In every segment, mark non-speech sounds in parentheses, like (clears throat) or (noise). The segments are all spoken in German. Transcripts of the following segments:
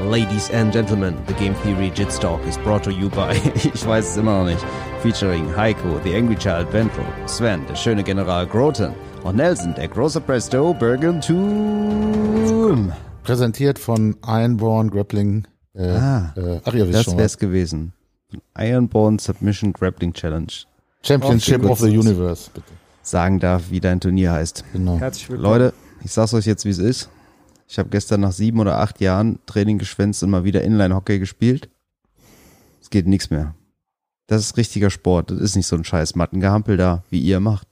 Ladies and Gentlemen, the Game Theory Jits Talk is brought to you by, (laughs) (laughs) ich weiß es immer noch nicht, featuring Heiko, the Angry Child Ventral, Sven, der schöne General Groten und Nelson, der große Presto Bergentum. Präsentiert von Ironborn Grappling. Äh, Ah, äh, ach, ihr wisst Das schon. wär's gewesen. Ironborn Submission Grappling Challenge. Championship of the Universe, bitte. Sagen darf, wie dein Turnier heißt. Genau. Herzlich willkommen. Leute, ich sag's euch jetzt, wie es ist. Ich habe gestern nach sieben oder acht Jahren Training geschwänzt und mal wieder Inline-Hockey gespielt. Es geht nichts mehr. Das ist richtiger Sport. Das ist nicht so ein scheiß Mattengehampel da, wie ihr macht.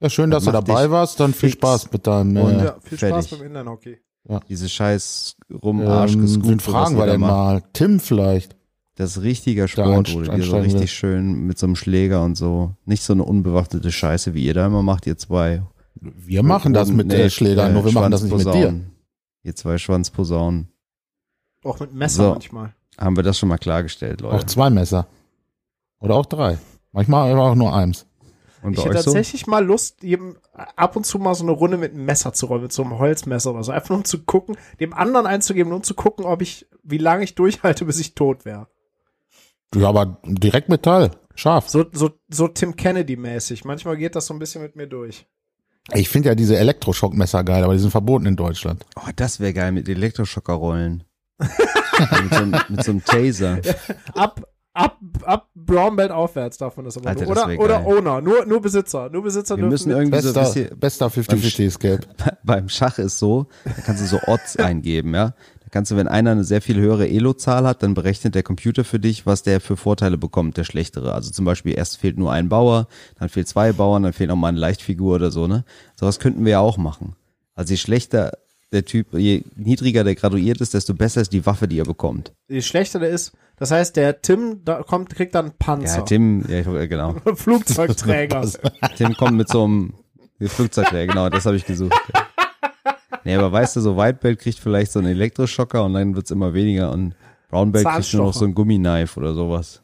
Ja, schön, dass du dabei warst. Dann viel Spaß mit deinem. und- Äh, ja, viel Spaß fertig. beim Inline-Hockey. Diese scheiß rum Arsch ähm, wen fragen wir denn mal? Tim vielleicht. Das ist richtiger Sport, wo du dir so richtig willst. schön mit so einem Schläger und so. Nicht so eine unbewaffnete Scheiße, wie ihr da immer macht, ihr zwei. Wir machen das mit nee, äh, Schlägern, äh, nur wir machen das nicht mit dir. Ihr zwei Schwanzposaunen. Auch mit Messer So. manchmal. Haben wir das schon mal klargestellt, Auch Leute. zwei Messer. Oder auch drei. Manchmal aber auch nur eins. Und Ich hätte euch so? tatsächlich mal Lust, jedem ab und zu mal so eine Runde mit einem Messer zu rollen, mit so einem Holzmesser oder so. Einfach nur um zu gucken, dem anderen einzugeben, nur um zu gucken, ob ich, wie lange ich durchhalte, bis ich tot wäre. Ja, aber direkt Metall. Scharf. So, so, so Tim Kennedy-mäßig. Manchmal geht das so ein bisschen mit mir durch. Ich finde ja diese Elektroschockmesser geil, aber die sind verboten in Deutschland. Oh, das wäre geil mit Elektroschocker-Rollen. (laughs) mit, so, einem- mit so einem Taser. (laughs) Ab, ab, ab Brown Belt aufwärts darf man das aber Alter, nur. Oder, oder. Owner. Nur, nur Besitzer. Nur Besitzer Wir dürfen müssen irgendwie so, Bester, ihr, bester 50-50 Escape. (laughs) beim Schach ist so, da kannst du so Odds eingeben, ja. Kannst du, wenn einer eine sehr viel höhere Elo-Zahl hat, dann berechnet der Computer für dich, was der für Vorteile bekommt, der schlechtere. Also zum Beispiel erst fehlt nur ein Bauer, dann fehlt zwei Bauern, dann fehlt noch mal eine Leichtfigur oder so, ne? Sowas könnten wir ja auch machen. Also je schlechter der Typ, je niedriger der graduiert ist, desto besser ist die Waffe, die er bekommt. Je schlechter der ist, das heißt, der Tim da kommt, kriegt dann Panzer. Ja, Tim, ja, genau. (laughs) Flugzeugträger. Tim kommt mit so einem (laughs) Flugzeugträger, genau, das habe ich gesucht. Ja. Nee, aber weißt du, so Whitebelt kriegt vielleicht so einen Elektroschocker und dann wird's immer weniger und Brownbelt kriegt nur noch so ein Gummineif oder sowas.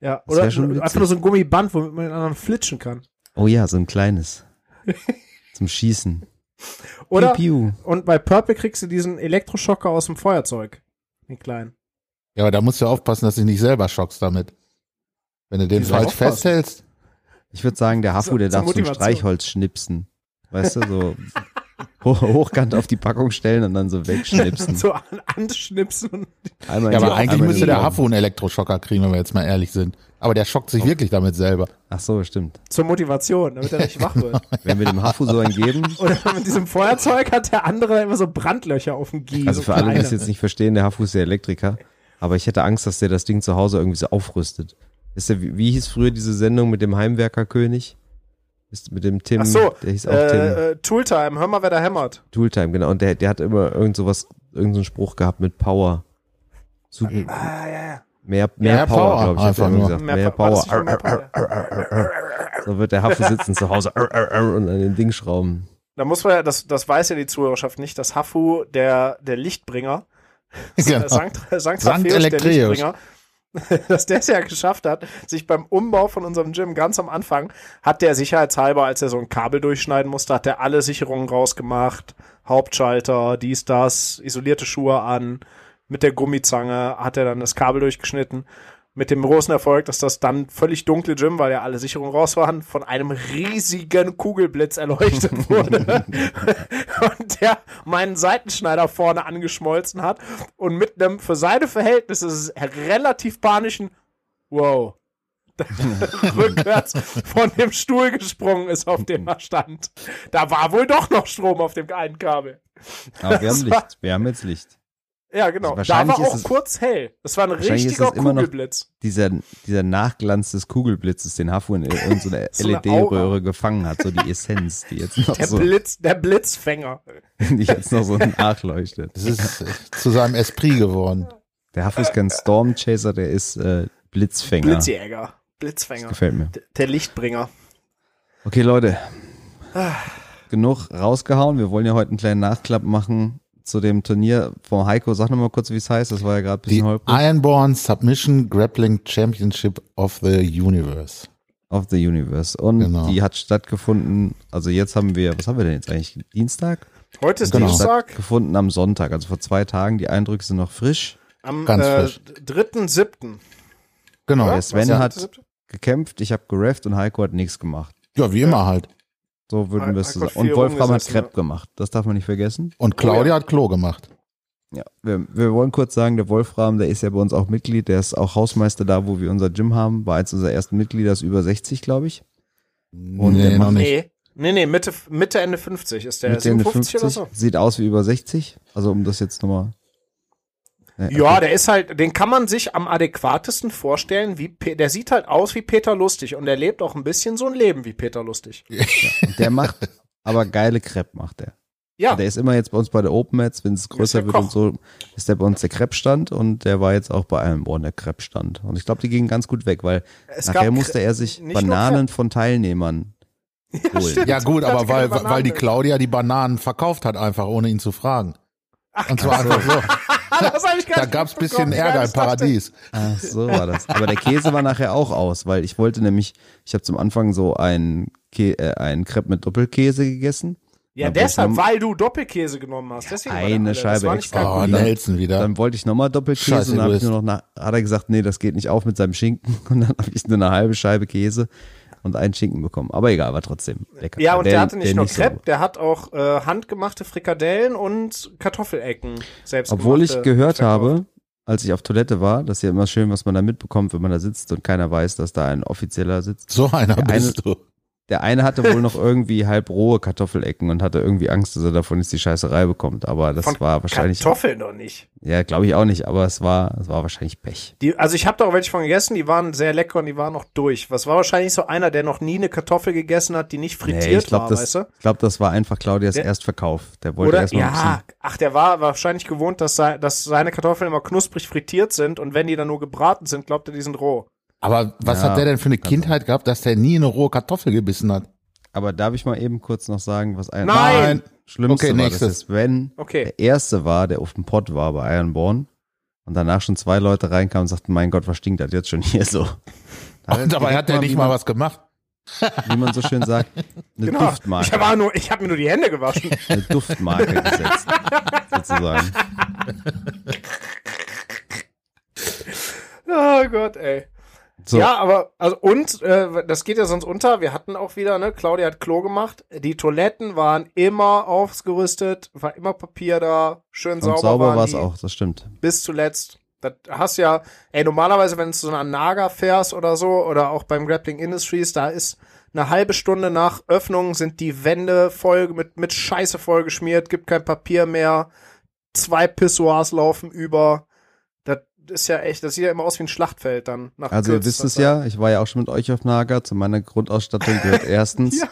ja, Das oder einfach nur so ein Gummiband, womit man den anderen flitschen kann. Oh ja, so ein kleines. (laughs) Zum Schießen. Oder, Piu, piu. und bei Purple kriegst du diesen Elektroschocker aus dem Feuerzeug. Den kleinen. Ja, aber da musst du aufpassen, dass du dich nicht selber schockst damit. Wenn du den Wieso falsch aufpassen? festhältst. Ich würde sagen, der Hafu, der zur darf so ein. Streichholz schnipsen. Weißt du, so (laughs) hoch, hochkant auf die Packung stellen und dann so wegschnipsen. (laughs) So an, anschnipsen und Einmal Ja, aber eigentlich einmal müsste der. Hafu einen Elektroschocker kriegen, wenn wir jetzt mal ehrlich sind. Aber der schockt sich wirklich damit selber. Ach so, stimmt. zur Motivation, damit er nicht wach wird. (laughs) Wenn wir dem Hafu so einen geben, (laughs) Oder mit diesem Feuerzeug hat der andere immer so Brandlöcher auf dem Gies. Also so für alle, die es jetzt nicht verstehen, der Hafu ist der Elektriker. Aber ich hätte Angst, dass der das Ding zu Hause irgendwie so aufrüstet. Ist der, wie, wie hieß früher diese Sendung mit dem Heimwerkerkönig? Ist mit dem Tim, Ach so, der hieß auch Tim. äh, äh, Tooltime, hör mal, wer da hämmert. Tooltime, genau. Und der, der hat immer irgend sowas, irgendeinen so einen Spruch gehabt mit Power. Super, Ah, ja, ja. mehr, mehr, Mehr Power, Power, glaube ich, hat einfach er nur. gesagt. Mehr Mehr, Power. schon mehr Power? So wird der Hafu sitzen zu Hause und an den Ding schrauben. Da muss man ja, das, das weiß ja die Zuhörerschaft nicht, dass Hafu der, der Lichtbringer, (laughs) Genau. Sankt, Sankt, Sankt Raphael, der. Lichtbringer, (laughs) dass der es ja geschafft hat, sich beim Umbau von unserem Gym ganz am Anfang, hat der sicherheitshalber, als er so ein Kabel durchschneiden musste, hat er alle Sicherungen rausgemacht, Hauptschalter, dies, das, isolierte Schuhe an, mit der Gummizange hat er dann das Kabel durchgeschnitten. Mit dem großen Erfolg, dass das dann völlig dunkle Gym, weil ja alle Sicherungen raus waren, von einem riesigen Kugelblitz erleuchtet (laughs) wurde. und der meinen Seitenschneider vorne angeschmolzen hat und mit einem für seine Verhältnisse relativ panischen Wow. (laughs) rückwärts von dem Stuhl gesprungen ist, auf dem er stand. Da war wohl doch noch Strom auf dem einen Kabel. Aber wir haben Licht. Wir haben jetzt Licht. Ja, genau. Also da war auch es- kurz hell. Das war ein richtiger es immer noch- Kugelblitz. Dieser, dieser Nachglanz des Kugelblitzes, den Hafu in irgendeiner (laughs) So eine LED-Röhre gefangen hat, so die Essenz, die jetzt noch Der so, Blitz, der Blitzfänger. (laughs) die jetzt noch so nachleuchtet. Das ist äh, zu seinem Esprit geworden. Der Hafu ist kein Stormchaser, der ist äh, Blitzfänger. Blitzjäger. Blitzfänger. Gefällt mir. D- Der Lichtbringer. Okay, Leute. Genug rausgehauen. Wir wollen ja heute einen kleinen Nachklapp machen zu dem Turnier von Heiko. Sag nochmal kurz, wie es heißt. Das war ja gerade ein bisschen holprig. Ironborn Submission Grappling Championship of the Universe. Of the Universe. Und Genau. die hat stattgefunden. Also jetzt haben wir, was haben wir denn jetzt eigentlich? Dienstag? Heute ist Genau. Dienstag. Gefunden am Sonntag, also vor zwei Tagen. Die Eindrücke sind noch frisch. Am Ganz äh, frisch. 3.7. Genau. Oder? Sven hat der 3.7.? gekämpft, ich habe gerefft und Heiko hat nichts gemacht. Ja, wie immer halt. So würden wir es zusammen. Und Wolfram hat Crepe ja. gemacht. Das darf man nicht vergessen. Und Claudia Oh ja. hat Klo gemacht. Ja, wir, wir wollen kurz sagen, der Wolfram, der ist ja bei uns auch Mitglied, der ist auch Hausmeister da, wo wir unser Gym haben, war eins unserer ersten Mitglieder, ist über 60, glaube ich. Und nee, der noch macht- nicht. Nee. Nee, nee, Mitte, Mitte, Ende 50 ist der. Mit Ende 57 oder 50, so? sieht aus wie über 60. Also um das jetzt nochmal. Ja, der ist halt, den kann man sich am adäquatesten vorstellen, wie, Pe- der sieht halt aus wie Peter Lustig und der lebt auch ein bisschen so ein Leben wie Peter Lustig. (laughs) Und der macht aber geile Crepe, macht der. Ja, Der ist immer jetzt bei uns bei der Open Mats, wenn es größer wird Koch. und so, ist der bei uns der Crepe-Stand und der war jetzt auch bei Eilenborn der Crepe-Stand. Und ich glaube, die gingen ganz gut weg, weil es nachher musste er sich Bananen von Teilnehmern (laughs) holen. stimmt. Ja gut, aber weil, weil die. Claudia die Bananen verkauft hat, einfach ohne ihn zu fragen. Ach, Und zwar einfach so. (laughs) (laughs) das hab ich gar Da nicht gab's bisschen mitbekommen. Ärger im Paradies. Ach, so war das. Aber der Käse war nachher auch aus, weil ich wollte nämlich, ich habe zum Anfang so ein, Kä äh, ein Crepe mit Doppelkäse gegessen. Ja, deshalb, weil du Doppelkäse genommen hast. Deswegen Eine Scheibe extra. Oh. Nelson wieder. Dann wollte ich nochmal Doppelkäse Scheiße, und dann hab ich nur noch nach, hat er gesagt, nee, das geht nicht auf mit seinem Schinken. (laughs) Und dann habe ich nur eine halbe Scheibe Käse und einen Schinken bekommen. Aber egal, war trotzdem lecker. Ja, und der, hatte nicht nur so Crepe, gut. der hat auch äh, handgemachte Frikadellen und Kartoffelecken selbst Obwohl ich gehört habe, als ich auf Toilette war, das ist ja immer schön, was man da mitbekommt, wenn man da sitzt und keiner weiß, dass da ein Offizieller sitzt. So einer Der bist du. Der eine hatte wohl noch irgendwie halb rohe Kartoffelecken und hatte irgendwie Angst, dass er davon jetzt die Scheißerei bekommt. Aber das Von war wahrscheinlich, Kartoffeln noch nicht. ja, glaube ich auch nicht, aber es war, es war wahrscheinlich Pech. Die, also ich habe da auch welche von gegessen, die waren sehr lecker und die waren noch durch. Was war wahrscheinlich so einer, der noch nie eine Kartoffel gegessen hat, die nicht frittiert Nee, ich glaube, war, das, weißt du? ich glaub, das war einfach Claudias Der- Erstverkauf. Der wollte erstmal ja, ach, der war wahrscheinlich gewohnt, dass, sei, dass seine Kartoffeln immer knusprig frittiert sind und wenn die dann nur gebraten sind, glaubt er, die sind roh. Aber was Ja, hat der denn für eine kann Kindheit gehabt, dass der nie eine rohe Kartoffel gebissen hat? Aber darf ich mal eben kurz noch sagen, was ein Nein! Schlimmste Okay, war, nächstes. dass Sven Okay. der erste war, der auf dem Pott war bei Ironborn und danach schon zwei Leute reinkamen und sagten, mein Gott, was stinkt das jetzt schon hier so? Da (laughs) Und dabei hat der nicht mal was gemacht. Wie man so schön sagt, eine Genau. Ich Duftmarke, ich habe mir nur die Hände gewaschen. (laughs) eine Duftmarke gesetzt, (laughs) sozusagen. oh Gott, ey. So, Ja, aber, also, und, äh, das geht ja sonst unter. Wir hatten auch wieder, ne, Claudia hat Klo gemacht. Die Toiletten waren immer ausgerüstet, war immer Papier da, schön und sauber, sauber war es auch, das stimmt. Bis zuletzt. Das hast ja, ey, normalerweise, wenn du zu einer Naga fährst oder so, oder auch beim Grappling Industries, da ist eine halbe Stunde nach Öffnung sind die Wände voll mit, mit Scheiße voll geschmiert, gibt kein Papier mehr, zwei Pissoirs laufen über. Ist ja echt, das sieht ja immer aus wie ein Schlachtfeld dann. Nach Also ihr wisst es ja, ich war ja auch schon mit euch auf Naga. Zu meiner Grundausstattung gehört (laughs) erstens Ja.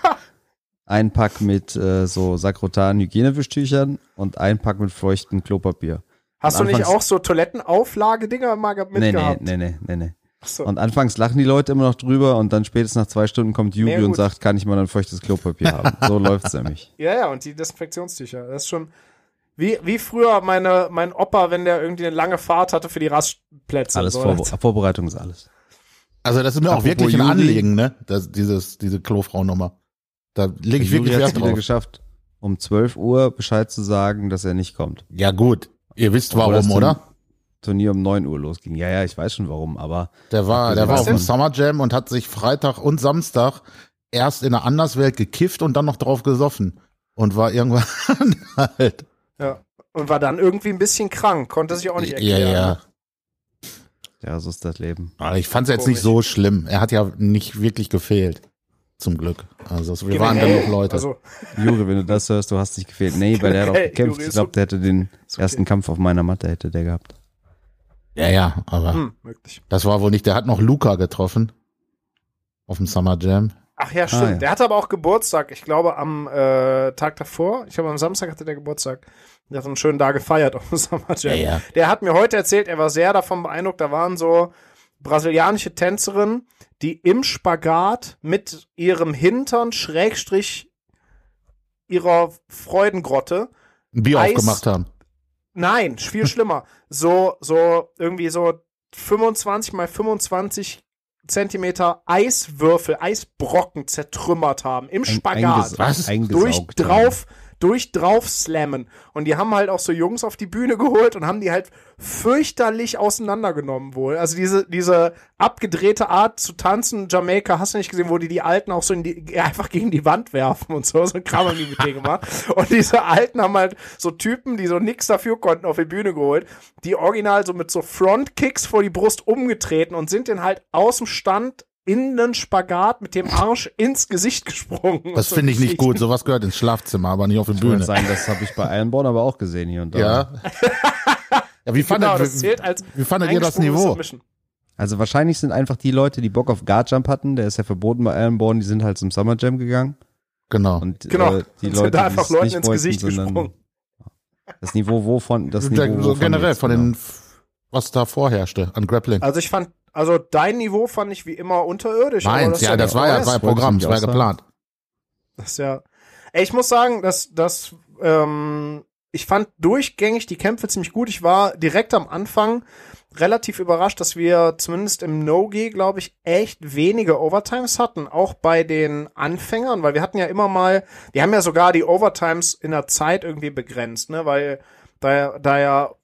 ein Pack mit äh, so sakrotan Hygienewischtüchern und ein Pack mit feuchtem Klopapier. Hast du Und nicht anfangs- auch so Toilettenauflagedinger mal ge- Nee, nee, mitgehabt? nee, nee, nee, nee. Achso. Und anfangs lachen die Leute immer noch drüber und dann spätestens nach zwei Stunden kommt Yugi Ja, und sagt, kann ich mal ein feuchtes Klopapier haben. So (laughs) läuft's nämlich. Ja, ja, und die Desinfektionstücher. Das ist schon wie, wie früher meine, mein Opa, wenn der irgendwie eine lange Fahrt hatte für die Rastplätze. Alles so. Vorbe Vorbereitung ist alles. Also das ist mir auch Apropos wirklich ein. Anliegen, ne? Das, dieses, diese Klofrau-Nummer. Da lege ich wirklich Wert drauf. geschafft, um 12 Uhr Bescheid zu sagen, dass er nicht kommt. Ja gut, ihr wisst Obwohl warum, oder? Turnier um 9 Uhr losging. Ja, ja, ich weiß schon warum, aber Der war, der war auf dem? Summer Jam und hat sich Freitag und Samstag erst in der Anderswelt gekifft und dann noch drauf gesoffen. Und war irgendwann (laughs) halt. Ja. Und war dann irgendwie ein bisschen krank, konnte sich auch nicht Ja, erklären. ja. ja, so ist das Leben. Aber ich fand's jetzt nicht so schlimm. Er hat ja nicht wirklich gefehlt. Zum Glück. Also es- wir waren Generell, genug Leute. Also, Juri, wenn du das hörst, du hast dich gefehlt. Nee, weil der hat auch gekämpft. Juri, Ich glaube, der hätte den okay. ersten Kampf auf meiner Matte hätte der gehabt. ja, ja, aber hm, das war wohl nicht. Der hat noch Luca getroffen. Auf dem Summer Jam. Ach ja, stimmt. Ah, ja. Der hatte aber auch Geburtstag. Ich glaube, am äh, Tag davor. Ich glaube, am Samstag hatte der Geburtstag. Der hat einen schönen Tag gefeiert auf dem (laughs) Summer Jam. Ja, ja. Der hat mir heute erzählt, er war sehr davon beeindruckt. Da waren so brasilianische Tänzerinnen, die im Spagat mit ihrem Hintern Schrägstrich ihrer Freudengrotte Ein Bier Eis- aufgemacht haben. Nein, viel (laughs) schlimmer. So, so, irgendwie so 25 mal 25 Zentimeter Eiswürfel, Eisbrocken zertrümmert haben. Im Spagat. Einges- Was? Durch, haben. drauf, durch drauf slammen. Und die haben halt auch so Jungs auf die Bühne geholt und haben die halt fürchterlich auseinandergenommen wohl. Also diese, diese abgedrehte Art zu tanzen, Jamaika, hast du nicht gesehen, wo die die Alten auch so in die, (laughs) einfach gegen die Wand werfen und so, so ein Kram haben die mit denen gemacht. Und diese Alten haben halt so Typen, die so nix dafür konnten, auf die Bühne geholt, die original so mit so Frontkicks vor die Brust umgetreten und sind den halt aus dem Stand in den Spagat mit dem Arsch ins Gesicht gesprungen. Das finde ich nicht gut. Sowas gehört ins Schlafzimmer, aber nicht auf die Kann Bühne. sein, das habe ich bei Ironborn aber auch gesehen hier und da. Ja. ja, wie fandet, Genau, das zählt als wie fandet ihr das Niveau? Also wahrscheinlich sind einfach die Leute, die Bock auf Guard Jump hatten, der ist ja verboten bei Ironborn, die sind halt zum Summer Jam gegangen. Genau. Und Genau. äh, die Leute, da einfach es Leuten ins wollten, Gesicht gesprungen. Das Niveau wovon, das Der- Niveau so wovon generell jetzt, von genau. den, was da vorherrschte an Grappling. Also ich fand, also dein Niveau fand ich wie immer unterirdisch. Meins, ja, das war ja, das war ja Programm, das war geplant. Das ist ja. Ey, ich muss sagen, dass dass ähm, ich fand durchgängig die Kämpfe ziemlich gut. Ich war direkt am Anfang relativ überrascht, dass wir zumindest im No-G, glaube ich, echt wenige Overtimes hatten, auch bei den Anfängern, weil wir hatten ja immer mal, die haben ja sogar die Overtimes in der Zeit irgendwie begrenzt, ne, weil da, da ja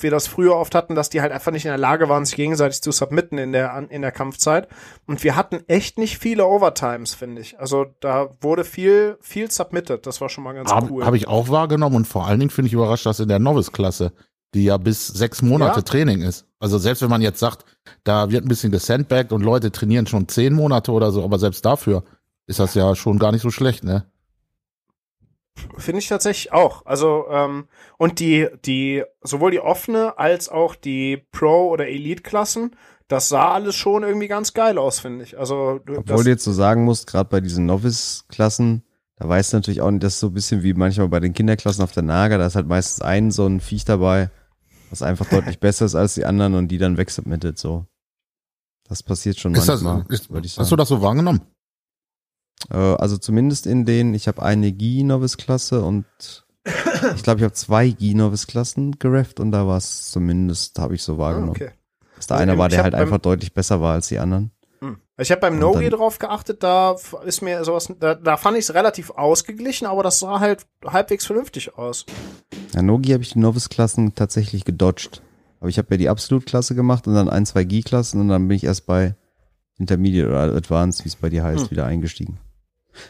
wir das früher oft hatten, dass die halt einfach nicht in der Lage waren, sich gegenseitig zu submitten in der, in der Kampfzeit. Und wir hatten echt nicht viele Overtimes, finde ich. Also da wurde viel, viel submitted. Das war schon mal ganz Habe cool. hab ich auch wahrgenommen und vor allen Dingen finde ich überrascht, dass in der Novice-Klasse, die ja bis sechs Monate Ja. Training ist. Also selbst wenn man jetzt sagt, da wird ein bisschen gesandbagged und Leute trainieren schon zehn Monate oder so, aber selbst dafür ist das ja schon gar nicht so schlecht, ne? Finde ich tatsächlich auch. Also, ähm, und die, die, sowohl die offene als auch die Pro- oder Elite-Klassen, das sah alles schon irgendwie ganz geil aus, finde ich. Also, du- Obwohl das, du jetzt so sagen musst, gerade bei diesen Novice-Klassen, da weißt du natürlich auch nicht, das ist so ein bisschen wie manchmal bei den Kinderklassen auf der Nager, da ist halt meistens ein so ein Viech dabei, was einfach deutlich (laughs) besser ist als die anderen und die dann wegsubmittet, so. Das passiert schon Ist das, manchmal, ist, würde ich sagen. hast du das so wahrgenommen? Äh, also zumindest in den, ich habe eine Gi-Novice-Klasse und (coughs) ich glaube, ich habe zwei Gi-Novice-Klassen gerefft und da war es zumindest, habe ich so ah, wahrgenommen. okay. Dass da Also einer war, der halt einfach deutlich besser war als die anderen. Hm. Ich habe beim Und No-G dann- drauf geachtet, da ist mir sowas, da, da fand ich es relativ ausgeglichen, aber das sah halt halbwegs vernünftig aus. Ja, Nogi habe ich die Novice-Klassen tatsächlich gedodged. Aber ich habe ja die Absolut-Klasse gemacht und dann ein, zwei Gi-Klassen und dann bin ich erst bei Intermediate oder Advanced, wie es bei dir heißt, Hm. wieder eingestiegen.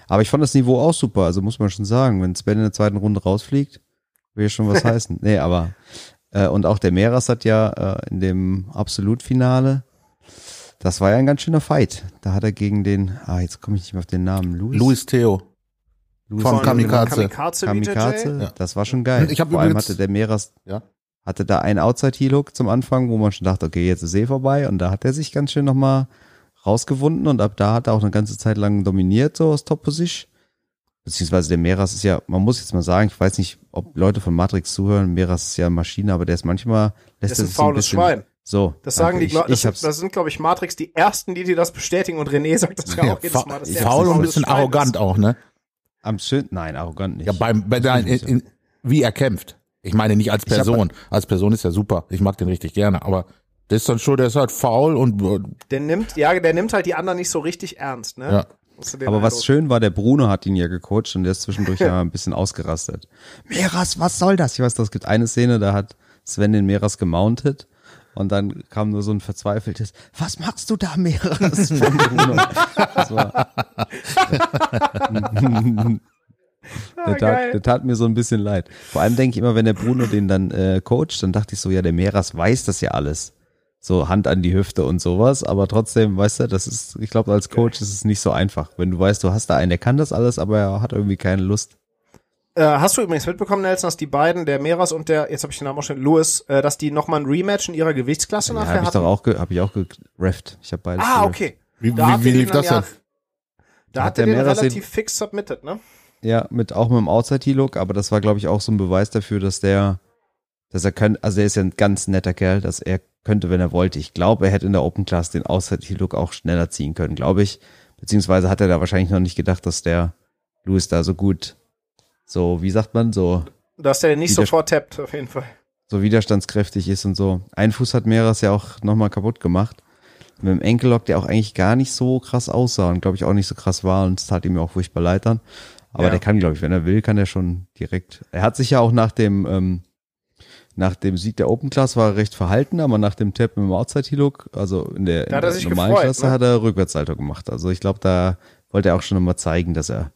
Aber ich fand das Niveau auch super, also muss man schon sagen, wenn Sven in der zweiten Runde rausfliegt, will ja schon was (laughs) heißen. Nee, aber äh, und auch der Meras hat ja äh, in dem Absolut-Finale, das war ja ein ganz schöner Fight. Da hat er gegen den, ah, jetzt komme ich nicht mehr auf den Namen, Luis. Luis Theo. Luis Von Von Kamikaze. Kamikaze, Kamikaze. Ja. das war schon geil. Ich hab Vor allem übrigens- hatte der Meras Ja. hatte da einen Outside-Heel-Hook zum Anfang, wo man schon dachte, okay, jetzt ist eh vorbei. Und da hat er sich ganz schön nochmal rausgewunden und ab da hat er auch eine ganze Zeit lang dominiert, so aus Top-Position. Beziehungsweise der Meras ist ja, man muss jetzt mal sagen, ich weiß nicht, ob Leute von Matrix zuhören, Meras ist ja eine Maschine, aber der ist manchmal, lässt Das ist er ein sich so ein faules bisschen, Schwein. So. Das sagen die, ich, das, ich sind, das sind, glaube ich, Matrix die ersten, die dir das bestätigen und René sagt das ja Ja, auch jedes Mal. dass der faul und ein faules bisschen Schwein arrogant ist. auch, ne? am schön, nein, arrogant nicht. Ja, beim, bei der, in, in, wie er kämpft. Ich meine nicht als Ich hab- Person. als Person ist er super. Ich mag den richtig gerne. Aber der ist dann schon, der ist halt faul und äh, Der nimmt, ja, der nimmt halt die anderen nicht so richtig ernst, ne? ja. Aber was Eindruck? schön war, der Bruno hat ihn ja gecoacht und der ist zwischendurch (laughs) ja ein bisschen ausgerastet. Meras, was soll das? Ich weiß, es gibt eine Szene, da hat Sven den Meras gemountet und dann kam nur so ein verzweifeltes, was machst du da, Meras? (laughs) Von Bruno. Das war, Ah, der, tat, der tat mir so ein bisschen leid. Vor allem denke ich immer, wenn der Bruno den dann äh, coacht, dann dachte ich so, ja, der Meras weiß das ja alles. So Hand an die Hüfte und sowas, aber trotzdem, weißt du, das ist, ich glaube, als Coach ist es nicht so einfach. Wenn du weißt, du hast da einen, der kann das alles, aber er hat irgendwie keine Lust. Äh, hast du übrigens mitbekommen, Nelson, dass die beiden, der Meras und der, jetzt habe ich den Namen auch schon, Louis, äh, dass die nochmal ein Rematch in ihrer Gewichtsklasse Ja, nachher habe ich hatten? doch auch, ge- hab ich auch gerefft. Ich habe beides ah, gerefft. okay. Wie, Da wie, wie lief das denn? Da Hat hat er der den Meras den- relativ fix submitted, ne? Ja, mit auch mit dem Outside-Look, aber das war, glaube ich, auch so ein Beweis dafür, dass der, dass er könnte, also er ist ja ein ganz netter Kerl, dass er könnte, wenn er wollte. Ich glaube, er hätte in der Open Class den Outside-Look auch schneller ziehen können, glaube ich. Beziehungsweise hat er da wahrscheinlich noch nicht gedacht, dass der Louis da so gut, so, wie sagt man, so, Dass der nicht sofort tappt, auf jeden Fall. so widerstandskräftig ist und so. Ein Fuß hat Meras ja auch nochmal kaputt gemacht. Mit dem Enkellock, der auch eigentlich gar nicht so krass aussah und glaube ich auch nicht so krass war und es tat ihm ja auch furchtbar leid dann. Aber Ja. der kann, glaube ich, wenn er will, kann er schon direkt. Er hat sich ja auch nach dem, ähm, nach dem Sieg der Open Class war er recht verhalten, aber nach dem Tap im Outside Hillock, also in der, in Da hat er der normalen gefreut, Klasse, ne? hat er Rückwärtssalto gemacht. Also ich glaube, da wollte er auch schon immer zeigen, dass er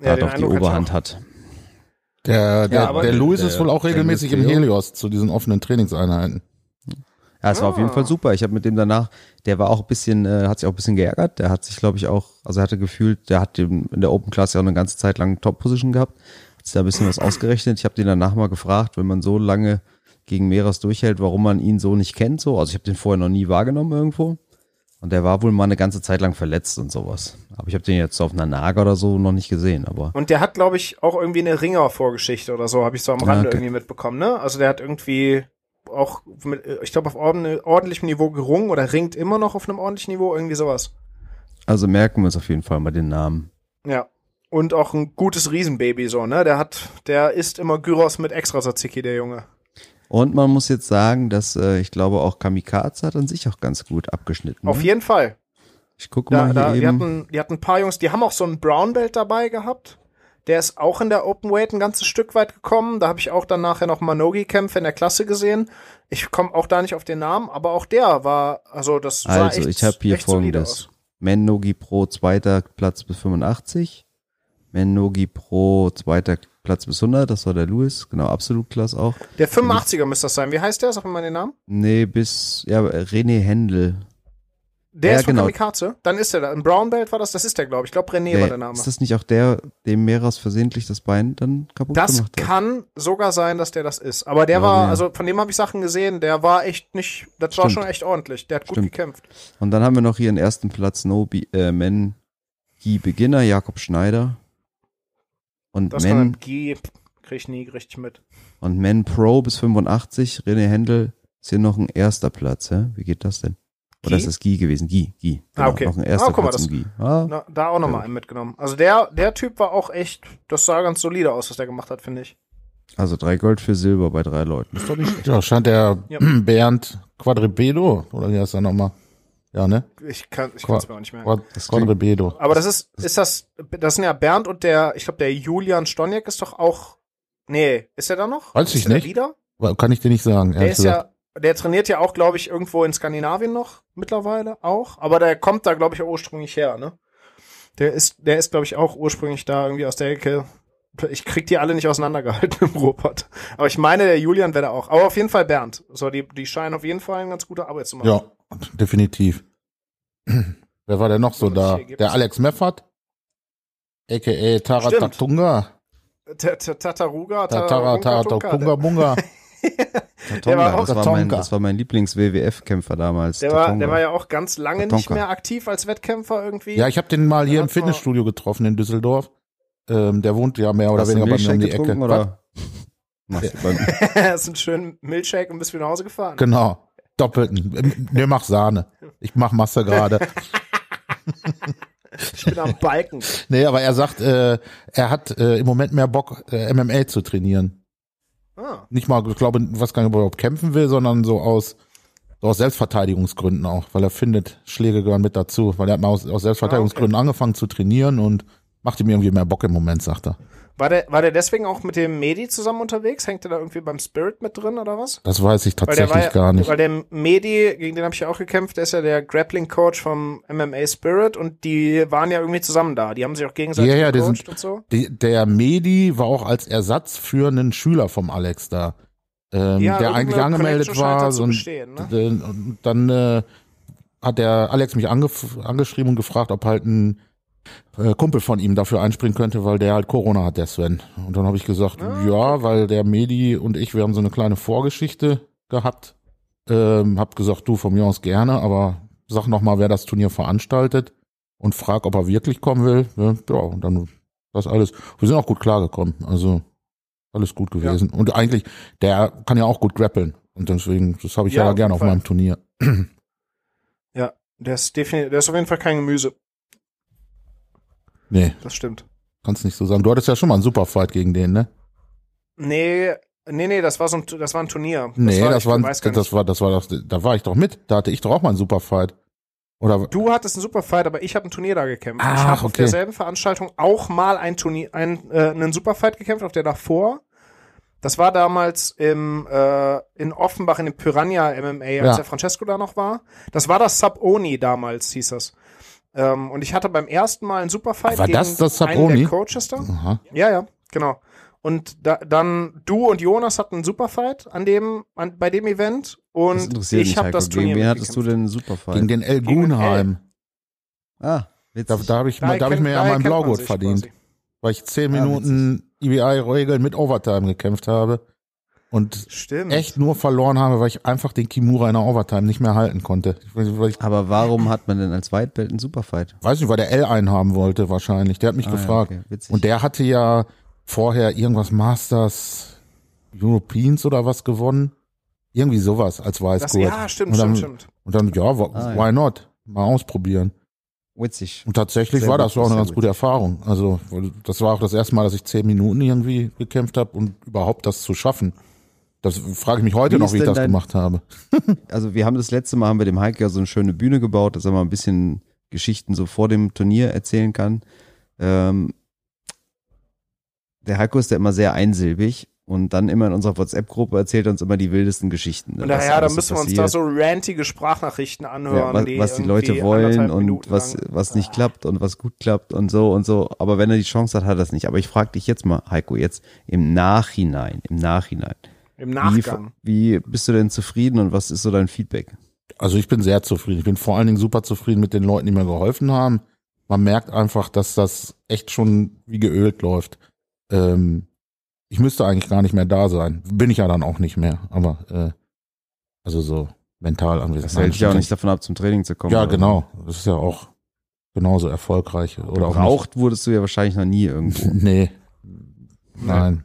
da den doch die Eindruck ich Oberhand hat. Der, der, aber der der- Louis ist der- wohl auch regelmäßig im. Helios zu diesen offenen Trainingseinheiten. Ja, es war auf jeden Ah. Fall super. Ich habe mit dem danach, der war auch ein bisschen, äh, hat sich auch ein bisschen geärgert. Der hat sich, glaube ich, auch, also er hatte gefühlt, der hat in der Open Class ja auch eine ganze Zeit lang Top-Position gehabt. Sich da ein bisschen was ausgerechnet. Ich habe den danach mal gefragt, wenn man so lange gegen Meeres durchhält, warum man ihn so nicht kennt. So, also ich habe den vorher noch nie wahrgenommen irgendwo. Und der war wohl mal eine ganze Zeit lang verletzt und sowas. Aber ich habe den jetzt auf einer Naga oder so noch nicht gesehen. Aber Und der hat, glaube ich, auch irgendwie eine Ringer-Vorgeschichte oder so, habe ich so am Ah, Rande okay. irgendwie mitbekommen, ne? Also der hat irgendwie auch, mit, ich glaube, auf ordentlichem Niveau gerungen oder ringt immer noch auf einem ordentlichen Niveau, irgendwie sowas. also merken wir uns auf jeden Fall mal den Namen. Ja. Und auch ein gutes Riesenbaby, so, ne? Der hat, der isst immer Gyros mit extra Tzatziki, der Junge. Und man muss jetzt sagen, dass äh, ich glaube auch Kamikaze hat an sich auch ganz gut abgeschnitten. Auf ne? jeden Fall. Ich gucke Da, mal da, hier die, eben. hatten, die hatten ein paar Jungs, die haben auch so ein Brown Belt dabei gehabt. Der ist auch in der Open Weight ein ganzes Stück weit gekommen. Da habe ich auch dann nachher noch Manogi-Kämpfe in der Klasse gesehen. Ich komme auch da nicht auf den Namen, aber auch der war, also das Also, echt, ich habe hier folgendes. aus. Mennogi Pro zweiter Platz bis 85. Mennogi Pro zweiter Platz bis 100, das war der Louis, genau, absolut klasse auch. Der 85er müsste das sein. Wie heißt der? Sag mir mal den Namen. Nee, bis, ja, René Händel. Der Ja, ist von genau. Kamikaze. Dann ist der da. Ein Brown Belt war das, das ist der, glaube ich. Ich glaube, René war Der, der Name. ist das nicht auch der, dem Meeres versehentlich das Bein dann kaputt Das gemacht hat? kann sogar sein, dass der das ist. Aber der Ja, war, ja. also von dem habe ich Sachen gesehen, der war echt nicht, das war Stimmt. schon echt ordentlich. Der hat gut Stimmt. gekämpft. Und dann haben wir noch hier den ersten Platz No äh, Men Gi Beginner, Jakob Schneider. Und Das kann Men, ein G, krieg ich nie richtig mit. und Men Pro bis 85, René Händel ist hier noch ein erster Platz, hä? Wie geht das denn? Oder Gi? ist das Gi gewesen? Gi, Gi. Genau, Ah, okay. Noch ein erster Ah, guck mal, Platz das- im Gi. Ah, Na, da auch nochmal einen mitgenommen. Also der, der Typ war auch echt, das sah ganz solide aus, was der gemacht hat, finde ich. also drei Gold für Silber bei drei Leuten. Ist doch nicht schlecht. Ja, scheint der Ja. (clears throat) Bernd Quadribedo, oder wie heißt er nochmal? Ja, ne? Ich kann es mir auch nicht merken. Das klingt- Quadribedo. Aber das ist, ist das, das sind ja Bernd und der, ich glaube, der Julian Stoniek ist doch auch, nee, ist er da noch? Weiß ich ist nicht. wieder? Kann ich dir nicht sagen, Der ist gesagt. ja, der trainiert ja auch, glaube ich, irgendwo in Skandinavien noch mittlerweile auch. Aber der kommt da, glaube ich, ursprünglich her, ne? Der ist, der ist, glaube ich, auch ursprünglich da irgendwie aus der Ecke. Ich krieg die alle nicht auseinandergehalten (laughs) im Robot. Aber ich meine, der Julian wäre da auch. Aber auf jeden Fall Bernd. So, die, die scheinen auf jeden Fall eine ganz gute Arbeit zu machen. Ja, definitiv. Wer war denn noch so Was da? Der Alex Meffert, a.k.a. Tara Stimmt. Tatunga. Ta- ta- Tataruga, Tara Tara Tatunga Bunga. (laughs) Der war Tatonga, auch das, war mein, Tatonga. das war mein Lieblings-WWF-Kämpfer damals. Der war, der war ja auch ganz lange nicht mehr aktiv als Wettkämpfer irgendwie. Ja, ich habe den mal hier im Fitnessstudio getroffen in Düsseldorf. Ähm, der wohnt ja mehr oder Hast weniger bei mir um die Ecke. oder? Machst du (laughs) Hast einen schönen Milchshake und bist wieder nach Hause gefahren. Genau. Doppelten. Ne, mach Sahne. Ich mach Masse gerade. Ich bin am Balken. (laughs) nee, aber er sagt, äh, er hat äh, im Moment mehr Bock, äh, MMA zu trainieren. Ah. Nicht mal, ich glaube, was gar nicht, er überhaupt kämpfen will, sondern so aus, so aus Selbstverteidigungsgründen auch, weil er findet, Schläge gehören mit dazu, weil er hat mal aus, aus Selbstverteidigungsgründen angefangen zu trainieren und macht ihm irgendwie mehr Bock im Moment, sagt er. War der, war der deswegen auch mit dem Medi zusammen unterwegs? Hängt der da irgendwie beim Spirit mit drin oder was? Das weiß ich tatsächlich ja, gar nicht. Weil der Medi, gegen den habe ich ja auch gekämpft, der ist ja der Grappling Coach vom MMA Spirit und die waren ja irgendwie zusammen da. Die haben sich auch gegenseitig Ja, ja, gecoacht sind- und so. Die, der Medi war auch als Ersatz für einen Schüler vom Alex da, ähm, Ja, der eigentlich angemeldet war. Und, bestehen, ne? und dann äh, hat der Alex mich angef angeschrieben und gefragt, ob halt ein äh, Kumpel von ihm dafür einspringen könnte, weil der halt Corona hat, der Sven. Und dann habe ich gesagt, Ah, ja, weil der Medi und ich, wir haben so eine kleine Vorgeschichte gehabt. Ähm, hab gesagt, du von mir aus gerne, aber sag noch mal, wer das Turnier veranstaltet und frag, ob er wirklich kommen will. Ja, ja und dann das alles. Wir sind auch gut klargekommen. Also alles gut gewesen. Und eigentlich, der kann ja auch gut grappeln. Und deswegen, das habe ich Ja, ja, gerne auf meinem Turnier. Ja, der ist definitiv, der ist auf jeden Fall kein Gemüse. Nee, Das stimmt. kannst nicht so sagen. Du hattest ja schon mal einen Superfight gegen den, ne? Nee, nee, nee, das war so ein, das war ein Turnier. nee, war, das ich war, das nicht. war, das war, das, da war ich doch mit. Da hatte ich doch auch mal einen Superfight. Oder Du hattest einen Superfight, aber ich habe ein Turnier da gekämpft. ich Ach, habe auf okay. derselben Veranstaltung auch mal ein Turnier, ein, äh, einen Superfight gekämpft, auf der davor. Das war damals im, äh, in Offenbach in dem Piranha MMA, als Ja. der Francesco da noch war. Das war das Sub-Oni damals, hieß das. Ähm, und ich hatte beim ersten Mal einen Superfight War das das einen Sub-Oni? der Coaches da. aha. Ja, ja, genau. Und da, dann du und Jonas hatten einen Superfight an dem, an, bei dem Event und ich habe Heiko. das Turnier Gegen wen hattest du denn einen Superfight? gegen den El Gegen Gunheim. ah, Da, witzig. da habe ich, da hab ich mir ja meinen Blaugurt verdient, quasi. weil ich zehn Ah, Minuten EBI-Regeln mit Overtime gekämpft habe und Stimmt. echt nur verloren habe, weil ich einfach den Kimura in der Overtime nicht mehr halten konnte. Ich, Aber warum hat man denn als White Belt einen Superfight? weiß nicht, weil der L einen haben wollte wahrscheinlich. Der hat mich Ah, ja, gefragt. okay, witzig. Und der hatte ja vorher irgendwas Masters Europeans oder was gewonnen. Irgendwie sowas als Weißgurt. ja, stimmt, und dann, stimmt, stimmt. Und dann, ja, Ah, ja. why not? Mal ausprobieren. Witzig. Und tatsächlich Sehr war das auch eine ganz gut. gute Erfahrung. Also das war auch das erste Mal, dass ich zehn Minuten irgendwie gekämpft habe und überhaupt das zu schaffen. Das frage ich mich heute Wie noch, wie ich das dein- gemacht habe. (laughs) Also wir haben das letzte Mal haben wir dem Heike ja so eine schöne Bühne gebaut, dass er mal ein bisschen Geschichten so vor dem Turnier erzählen kann. Ähm, der Heiko ist ja immer sehr einsilbig und dann immer in unserer WhatsApp-Gruppe erzählt er uns immer die wildesten Geschichten. ne, Und daher, da alles so müssen wir uns da so rantige Sprachnachrichten anhören, ja, was, die, was die Leute wollen und was, was nicht klappt und was gut klappt und so und so. Aber wenn er die Chance hat, hat er das nicht. Aber ich frage dich jetzt mal, Heiko, jetzt im Nachhinein, im Nachhinein. Im Wie, Nachgang. wie bist du denn zufrieden und was ist so dein Feedback? Also ich bin sehr zufrieden. Ich bin vor allen Dingen super zufrieden mit den Leuten, die mir geholfen haben. Man merkt einfach, dass das echt schon wie geölt läuft. Ähm, ich müsste eigentlich gar nicht mehr da sein. Bin ich ja dann auch nicht mehr. Aber äh, also so mental anwesend. Das hält dich auch nicht davon ab, zum Training zu kommen. Ja, oder? genau. Das ist ja auch genauso erfolgreich. Oder auch nicht. Raucht wurdest du ja wahrscheinlich noch nie irgendwo. (laughs) Nee. Nein.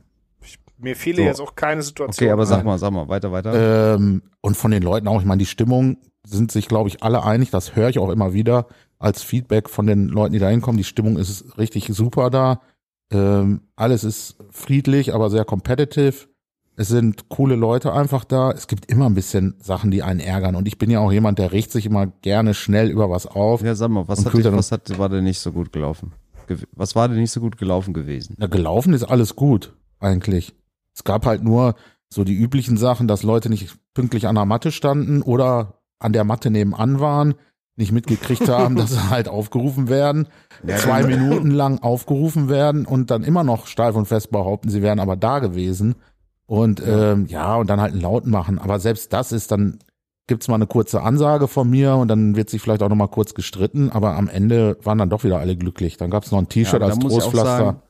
Mir fiel So. jetzt auch keine Situation. Okay, aber sag mal, sag mal, weiter, weiter. Ähm, und von den Leuten auch, ich meine, die Stimmung sind sich, glaube ich, alle einig, das höre ich auch immer wieder als Feedback von den Leuten, die da hinkommen. Die Stimmung ist richtig super da. Ähm, alles ist friedlich, aber sehr competitive. Es sind coole Leute einfach da. Es gibt immer ein bisschen Sachen, die einen ärgern. Und ich bin ja auch jemand, der riecht sich immer gerne schnell über was auf. ja, sag mal, was, hat, dich, was hat, war denn nicht so gut gelaufen? Was war denn nicht so gut gelaufen gewesen? Na, gelaufen ist alles gut, eigentlich. Es gab halt nur so die üblichen Sachen, dass Leute nicht pünktlich an der Matte standen oder an der Matte nebenan waren, nicht mitgekriegt haben, (laughs) dass sie halt aufgerufen werden, zwei Minuten lang aufgerufen werden und dann immer noch steif und fest behaupten, sie wären aber da gewesen. Und ähm, ja, und dann halt einen Lauten machen. Aber selbst das ist dann, gibt's mal eine kurze Ansage von mir und dann wird sich vielleicht auch noch mal kurz gestritten, aber am Ende waren dann doch wieder alle glücklich. Dann gab's noch ein T-Shirt Ja, als Trostpflaster.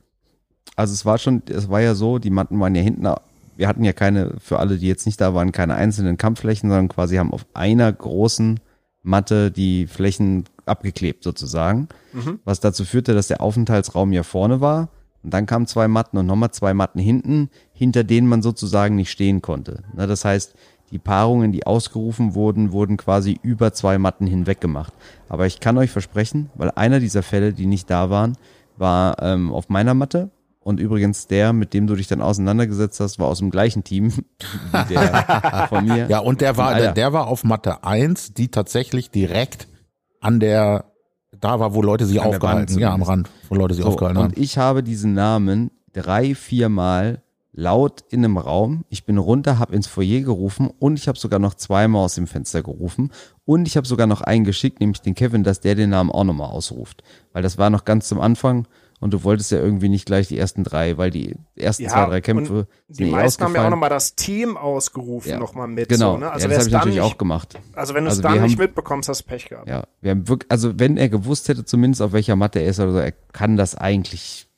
Also es war schon, es war ja so, die Matten waren ja hinten, wir hatten ja keine, für alle, die jetzt nicht da waren, keine einzelnen Kampfflächen, sondern quasi haben auf einer großen Matte die Flächen abgeklebt sozusagen, Mhm. was dazu führte, dass der Aufenthaltsraum ja vorne war und dann kamen zwei Matten und nochmal zwei Matten hinten, hinter denen man sozusagen nicht stehen konnte. Na, das heißt, die Paarungen, die ausgerufen wurden, wurden quasi über zwei Matten hinweg gemacht. Aber ich kann euch versprechen, weil einer dieser Fälle, die nicht da waren, war ähm, auf meiner Matte. Und übrigens der, mit dem du dich dann auseinandergesetzt hast, war aus dem gleichen Team wie (laughs) der von mir. Ja, und der war, der, der war auf Matte 1, die tatsächlich direkt an der, da war, wo Leute sich An aufgehalten, ja, am. Rand, wo Leute sich So, aufgehalten und haben. ich habe diesen Namen drei, viermal laut in einem Raum. Ich bin runter, habe ins Foyer gerufen und ich habe sogar noch zweimal aus dem Fenster gerufen und ich habe sogar noch einen geschickt, nämlich den Kevin, dass der den Namen auch nochmal ausruft. Weil das war noch ganz zum Anfang und du wolltest ja irgendwie nicht gleich die ersten drei, weil die ersten Ja, zwei, drei Kämpfe sind Die eh meisten haben ja auch nochmal das Team ausgerufen Ja, nochmal mit. Genau, So, ne? Also ja, das es habe ich natürlich nicht, auch gemacht. Also wenn du es Also dann wir nicht haben- mitbekommst, hast du Pech gehabt. Ja, wir haben wirklich, also wenn er gewusst hätte, zumindest auf welcher Matte er ist oder so, er kann das eigentlich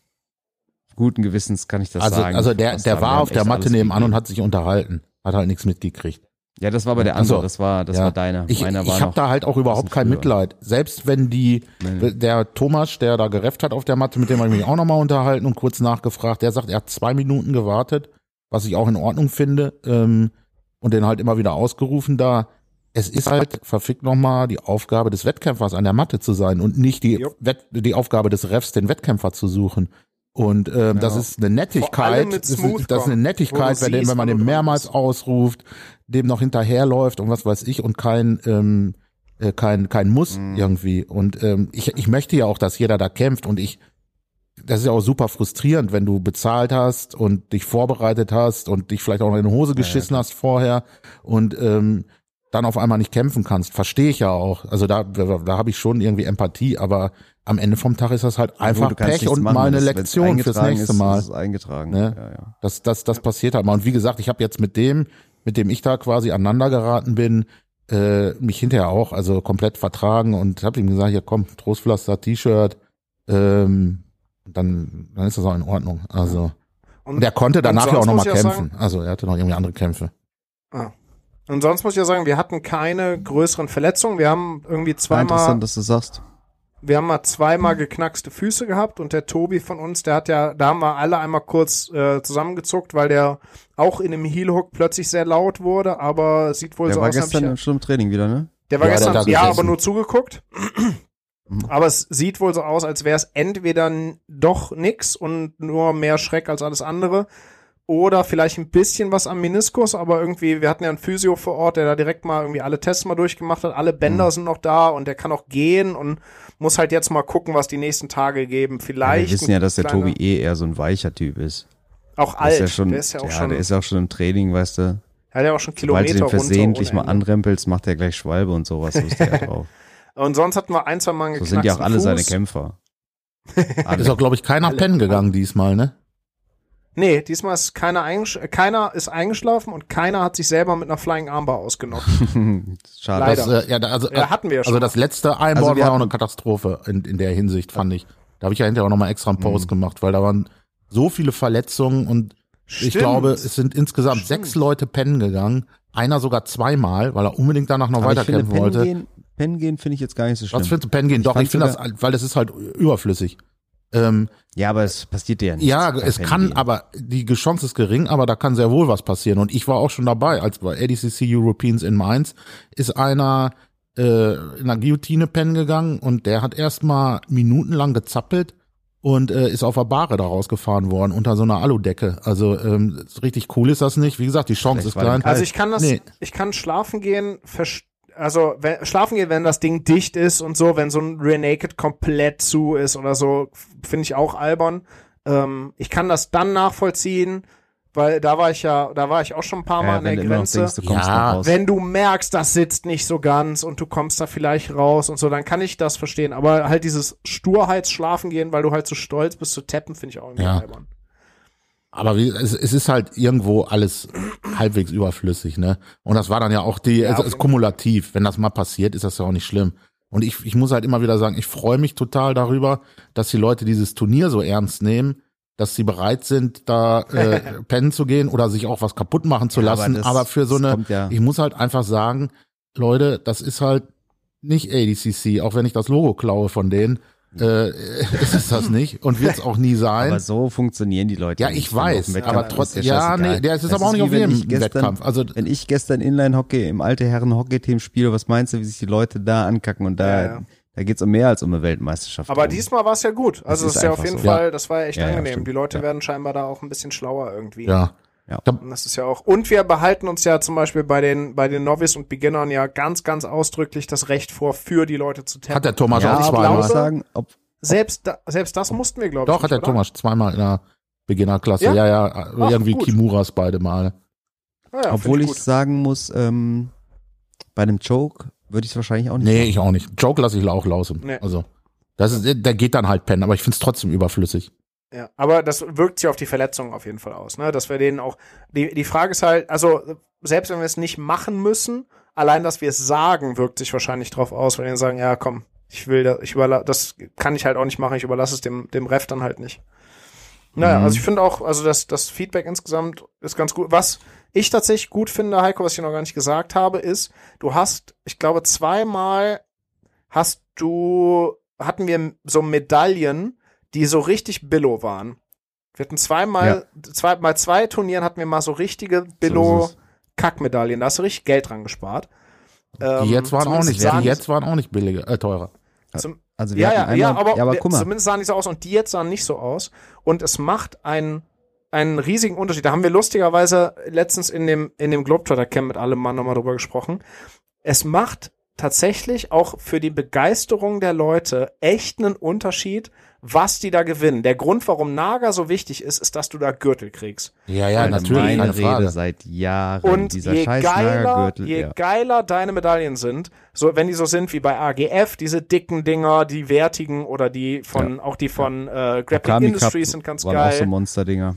guten Gewissens kann ich das Also, sagen. also der, der war haben auf der Matte nebenan und hat sich unterhalten. Hat halt nichts mitgekriegt. Ja, das war aber der andere, das war, das Ja. war deiner. Ich, Meiner ich habe da halt auch überhaupt kein früher. Mitleid. Selbst wenn die, Nee, nee. der Thomas, der da gerefft hat auf der Matte, mit dem habe ich mich auch nochmal unterhalten und kurz nachgefragt, der sagt, er hat zwei Minuten gewartet, was ich auch in Ordnung finde, ähm, und den halt immer wieder ausgerufen da. Es ist halt verfickt nochmal die Aufgabe des Wettkämpfers an der Matte zu sein und nicht die, Jo. Wett, die Aufgabe des Refs, den Wettkämpfer zu suchen. Und ähm, das Ja. ist eine Nettigkeit, das ist, das ist eine Nettigkeit, wenn, den- siehst, wenn man den mehrmals ausruft, dem noch hinterherläuft und was weiß ich und kein ähm, äh, kein, kein Muss Mhm. irgendwie. Und ähm, ich, ich möchte ja auch, dass jeder da kämpft und ich, das ist ja auch super frustrierend, wenn du bezahlt hast und dich vorbereitet hast und dich vielleicht auch noch in die Hose geschissen hast vorher und ähm, dann auf einmal nicht kämpfen kannst. Verstehe ich ja auch. Also da, da, habe ich schon irgendwie Empathie, aber am Ende vom Tag ist das halt einfach kannst Pech und machen, mal eine Lektion fürs nächste ist, Mal. Ist es eingetragen. Ne? Ja, ja. Das, das, das passiert halt mal. Und wie gesagt, ich habe jetzt mit dem, mit dem ich da quasi aneinander geraten bin, äh, mich hinterher auch also komplett vertragen und habe ihm gesagt, ja komm, Trostpflaster, T-Shirt, ähm, dann, dann ist das auch in Ordnung. Also und er konnte danach ja auch nochmal kämpfen. Also er hatte noch irgendwie andere Kämpfe. Ah. Und sonst muss ich ja sagen, wir hatten keine größeren Verletzungen. Wir haben irgendwie zweimal, interessant, dass du sagst. Wir haben mal zweimal geknackste Füße gehabt und der Tobi von uns, der hat ja, da haben wir alle einmal kurz äh, zusammengezuckt, weil der auch in einem Heel Hook plötzlich sehr laut wurde, aber sieht wohl Der so war aus, als ob gestern ich- im Training wieder, ne? Der war Ja, der gestern, da ja, aber nur zugeguckt. Mhm. Aber es sieht wohl so aus, als wäre es entweder doch nix und nur mehr Schreck als alles andere. Oder vielleicht ein bisschen was am Meniskus, aber irgendwie, wir hatten ja einen Physio vor Ort, der da direkt mal irgendwie alle Tests mal durchgemacht hat. Alle Bänder Mhm. sind noch da und der kann auch gehen und muss halt jetzt mal gucken, was die nächsten Tage geben. Ja, Vielleicht. wir wissen ja, dass der kleine- Tobi eh eher so ein weicher Typ ist. auch Der alt. ist ja schon, der ist ja auch schon, der ist ja auch schon im Training, weißt du. er hat ja auch schon Sobald Kilometer du den versehentlich mal anrempelst, macht er gleich Schwalbe und sowas. So ist der ja (laughs) drauf. Und sonst hatten wir ein, zwei Mal einen So sind ja auch alle seine Fuß. Kämpfer. Alle. (laughs) Ist auch, glaube ich, keiner Alle. pennen gegangen diesmal, ne? Nee, diesmal ist keiner, eingesch keiner ist eingeschlafen und keiner hat sich selber mit einer Flying Armbar ausgenockt. (laughs) Schade. Leider. Das, äh, ja, da- also, Ja, hatten wir ja schon. Also das letzte Einbauen Also war auch eine Katastrophe in, in der Hinsicht, fand ich. Da habe ich ja hinterher auch nochmal extra einen Post gemacht, weil da waren so viele Verletzungen und ich Stimmt. glaube, es sind insgesamt Stimmt. sechs Leute pennen gegangen. Einer sogar zweimal, weil er unbedingt danach noch Aber ich weiterkämpfen pennen wollte. gehen, pennen gehen finde ich jetzt gar nicht so schlimm. Was findest du pennen gehen? Doch, fand ich finde das, weil das ist halt überflüssig. Ähm, Ja, aber es passiert dir ja nicht. ja, es kann, aber die Chance ist gering, aber da kann sehr wohl was passieren. Und ich war auch schon dabei, als bei ADCC Europeans in Mainz ist einer äh, in der Guillotine pennen gegangen und der hat erstmal minutenlang gezappelt und äh, ist auf der Bahre da rausgefahren worden unter so einer Aludecke. Also ähm, richtig cool ist das nicht. Wie gesagt, die Chance Vielleicht ist klein. Also ich kann das, Nee. ich kann schlafen gehen, verst- also wenn, schlafen gehen, wenn das Ding dicht ist und so, wenn so ein Rear Naked komplett zu ist oder so, finde ich auch albern. Ähm, ich kann das dann nachvollziehen, weil da war ich ja, da war ich auch schon ein paar Mal ja, an wenn der Grenze. denkst, du kommst Ja, wenn du merkst, das sitzt nicht so ganz und du kommst da vielleicht raus und so, dann kann ich das verstehen. Aber halt dieses Sturheitsschlafen gehen, weil du halt zu stolz bist zu tappen, finde ich auch irgendwie Ja. albern. Aber wie, es, es ist halt irgendwo alles halbwegs überflüssig, ne? Und das war dann ja auch die, Ja, es ist kumulativ. Wenn das mal passiert, ist das ja auch nicht schlimm. Und ich, ich muss halt immer wieder sagen, ich freue mich total darüber, dass die Leute dieses Turnier so ernst nehmen, dass sie bereit sind, da äh, (laughs) pennen zu gehen oder sich auch was kaputt machen zu Ja, aber lassen. das- aber für so eine, kommt ja- ich muss halt einfach sagen, Leute, das ist halt nicht ADCC, auch wenn ich das Logo klaue von denen, äh, (laughs) ist es das nicht und wird es auch nie sein. Aber so funktionieren die Leute. Ja, ich weiß, aber trotzdem, ist ja, nee, der ist Das aber auch nicht wie auf wenn jedem ich gestern, Wettkampf. Also wenn ich gestern Inline-Hockey im alte Herren-Hockey-Team spiele, was meinst du, wie sich die Leute da ankacken? Und da, Ja, ja. da geht's um mehr als um eine Weltmeisterschaft. Aber drum. diesmal war es ja gut. Also ist das ist ja auf jeden so. Fall, das war ja echt Ja, angenehm. die Leute Ja. werden scheinbar da auch ein bisschen schlauer irgendwie. ja. Ja. Das ist ja auch. Und wir behalten uns ja zum Beispiel bei den, bei den Novice und Beginnern ja ganz, ganz ausdrücklich das Recht vor, für die Leute zu tappen. hat der Thomas ja, auch ich zweimal. muss sagen, ob, selbst, da, selbst das mussten wir, glaube ich. Doch, hat der oder? Thomas zweimal in der Beginnerklasse. Ja? Ja, ja, Ach, irgendwie gut. Kimuras beide Male. Ah, ja, obwohl ich gut. sagen muss, ähm, bei einem Choke würde ich es wahrscheinlich auch nicht Nee, machen. ich auch nicht. Joke lasse ich auch lausen. Nee. Also, das ist, der geht dann halt pennen, aber ich find's trotzdem überflüssig. Ja, aber das wirkt sich auf die Verletzungen auf jeden Fall aus, ne? Dass wir denen auch. Die, die Frage ist halt, also selbst wenn wir es nicht machen müssen, allein, dass wir es sagen, wirkt sich wahrscheinlich drauf aus, wenn die sagen, ja, komm, ich will da, ich überla das kann ich halt auch nicht machen, ich überlasse es dem, dem Ref dann halt nicht. Naja, Mhm. also ich finde auch, also das, das Feedback insgesamt ist ganz gut. Was ich tatsächlich gut finde, Heiko, was ich noch gar nicht gesagt habe, ist, du hast, ich glaube, zweimal hast du, hatten wir so Medaillen, die so richtig Billo waren. Wir hatten zweimal, zwei, bei zwei Turnieren hatten wir mal so richtige Billo-Kackmedaillen. Da hast du richtig Geld dran gespart. Ähm, Die jetzt waren auch nicht, die jetzt waren auch nicht billiger, äh, teurer. zum, Also wir ja, ja, einmal, ja, aber, ja, aber guck mal, zumindest sahen die so aus und die jetzt sahen nicht so aus. Und es macht einen, einen riesigen Unterschied. Da haben wir lustigerweise letztens in dem, in dem Globetrotter Camp mit allem Mann nochmal drüber gesprochen. Es macht tatsächlich auch für die Begeisterung der Leute echt einen Unterschied, was die da gewinnen. Der Grund, warum Naga so wichtig ist, ist, dass du da Gürtel kriegst. Ja, ja, ist natürlich, meine Rede Frage. seit Jahren. Und dieser je scheiß geiler, je ja. geiler deine Medaillen sind, so wenn die so sind wie bei AGF, diese dicken Dinger, die wertigen oder die von auch die von äh, Grappling Industries sind ganz waren auch so geil. Monsterdinger.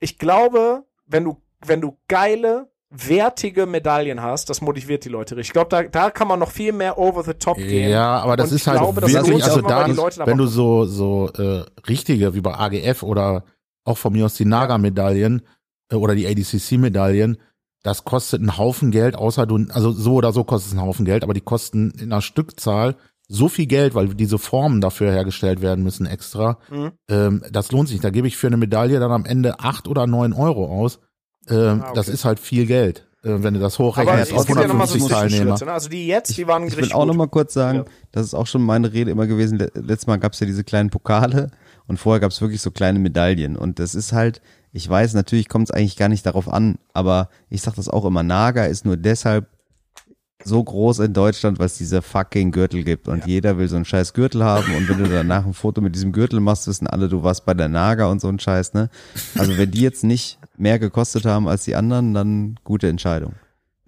ich glaube, wenn du wenn du geile wertige Medaillen hast, das motiviert die Leute richtig. Ich glaube, da, da kann man noch viel mehr over the top gehen. Ja, aber das Und ist halt glaube, wirklich, also da, wenn du so, so äh, richtige, wie bei AGF oder auch von mir aus die Naga-Medaillen äh, oder die ADCC-Medaillen, das kostet einen Haufen Geld, außer du, also so oder so kostet es einen Haufen Geld, aber die kosten in einer Stückzahl so viel Geld, weil diese Formen dafür hergestellt werden müssen extra. Mhm. Ähm, das lohnt sich. Da gebe ich für eine Medaille dann am Ende acht oder neun Euro aus. Ähm, Ah, okay. Das ist halt viel Geld, äh, wenn du das Aber hochrechnest es auf gibt ja nochmal so 150 Teilnehmer. Ne? Also die jetzt, die waren Ich richtig will auch gut. noch mal kurz sagen, Ja. das ist auch schon meine Rede immer gewesen. Le- Letztes Mal gab es ja diese kleinen Pokale und vorher gab es wirklich so kleine Medaillen. Und das ist halt, ich weiß, natürlich kommt es eigentlich gar nicht darauf an, aber ich sag das auch immer, Naga ist nur deshalb so groß in Deutschland, weil es diese fucking Gürtel gibt und jeder will so einen scheiß Gürtel haben und wenn du danach ein Foto mit diesem Gürtel machst, wissen alle, du warst bei der Naga und so ein Scheiß, ne? Also wenn die jetzt nicht mehr gekostet haben als die anderen, dann gute Entscheidung.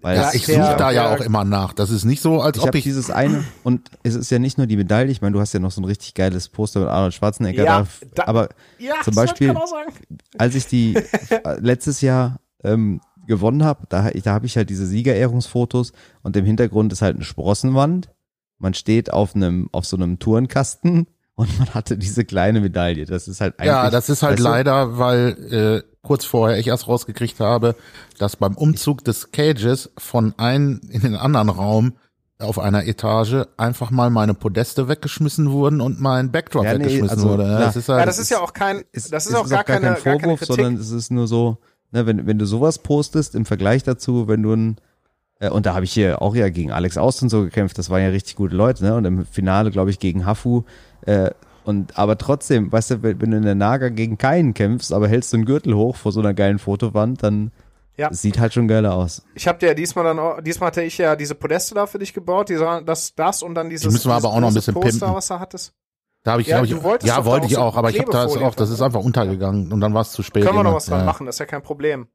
Weil Ja, ich suche da ja auch immer nach. Das ist nicht so, als ich ob habe ich dieses eine und es ist ja nicht nur die Medaille, ich meine, du hast ja noch so ein richtig geiles Poster mit Arnold Schwarzenegger Ja, da, aber Ja, Zum Beispiel- als ich die (laughs) letztes Jahr ähm, gewonnen habe, da, da habe ich halt diese Siegerehrungsfotos und im Hintergrund ist halt eine Sprossenwand. Man steht auf einem auf so einem Tourenkasten (laughs) und man hatte diese kleine Medaille. Das ist halt eigentlich Ja, das ist halt leider, weil äh, kurz vorher ich erst rausgekriegt habe, dass beim Umzug des Cages von einem in den anderen Raum auf einer Etage einfach mal meine Podeste weggeschmissen wurden und mein Backdrop Ja, nee, weggeschmissen also, wurde. Ja. Das ist halt, Ja, das ist ja auch kein, ist, das ist es auch gar keine, kein gar keine Vorwurf, Kritik. sondern es ist nur so, ne, wenn, wenn du sowas postest im Vergleich dazu, wenn du ein, äh, und da habe ich hier auch ja gegen Alex Aust und so gekämpft, das waren ja richtig gute Leute, ne? Und im Finale, glaube ich, gegen Hafu. Äh, und aber trotzdem, weißt du, wenn, du in der Naga gegen keinen kämpfst, aber hältst du einen Gürtel hoch vor so einer geilen Fotowand, dann Ja. sieht halt schon geiler aus. Ich habe dir ja diesmal dann auch, diesmal hatte ich ja diese Podeste da für dich gebaut, diese, das, das und dann dieses, Die müssen wir aber dieses auch noch ein bisschen Poster, pimpen. was du hattest. da habe ich, Ja, glaube ich, du wolltest ja, doch wollte ich auch, aber ich habe das Klebefolie auch, das ist einfach untergegangen und dann war es zu spät. Können wir noch was dran ja. machen, das ist ja kein Problem.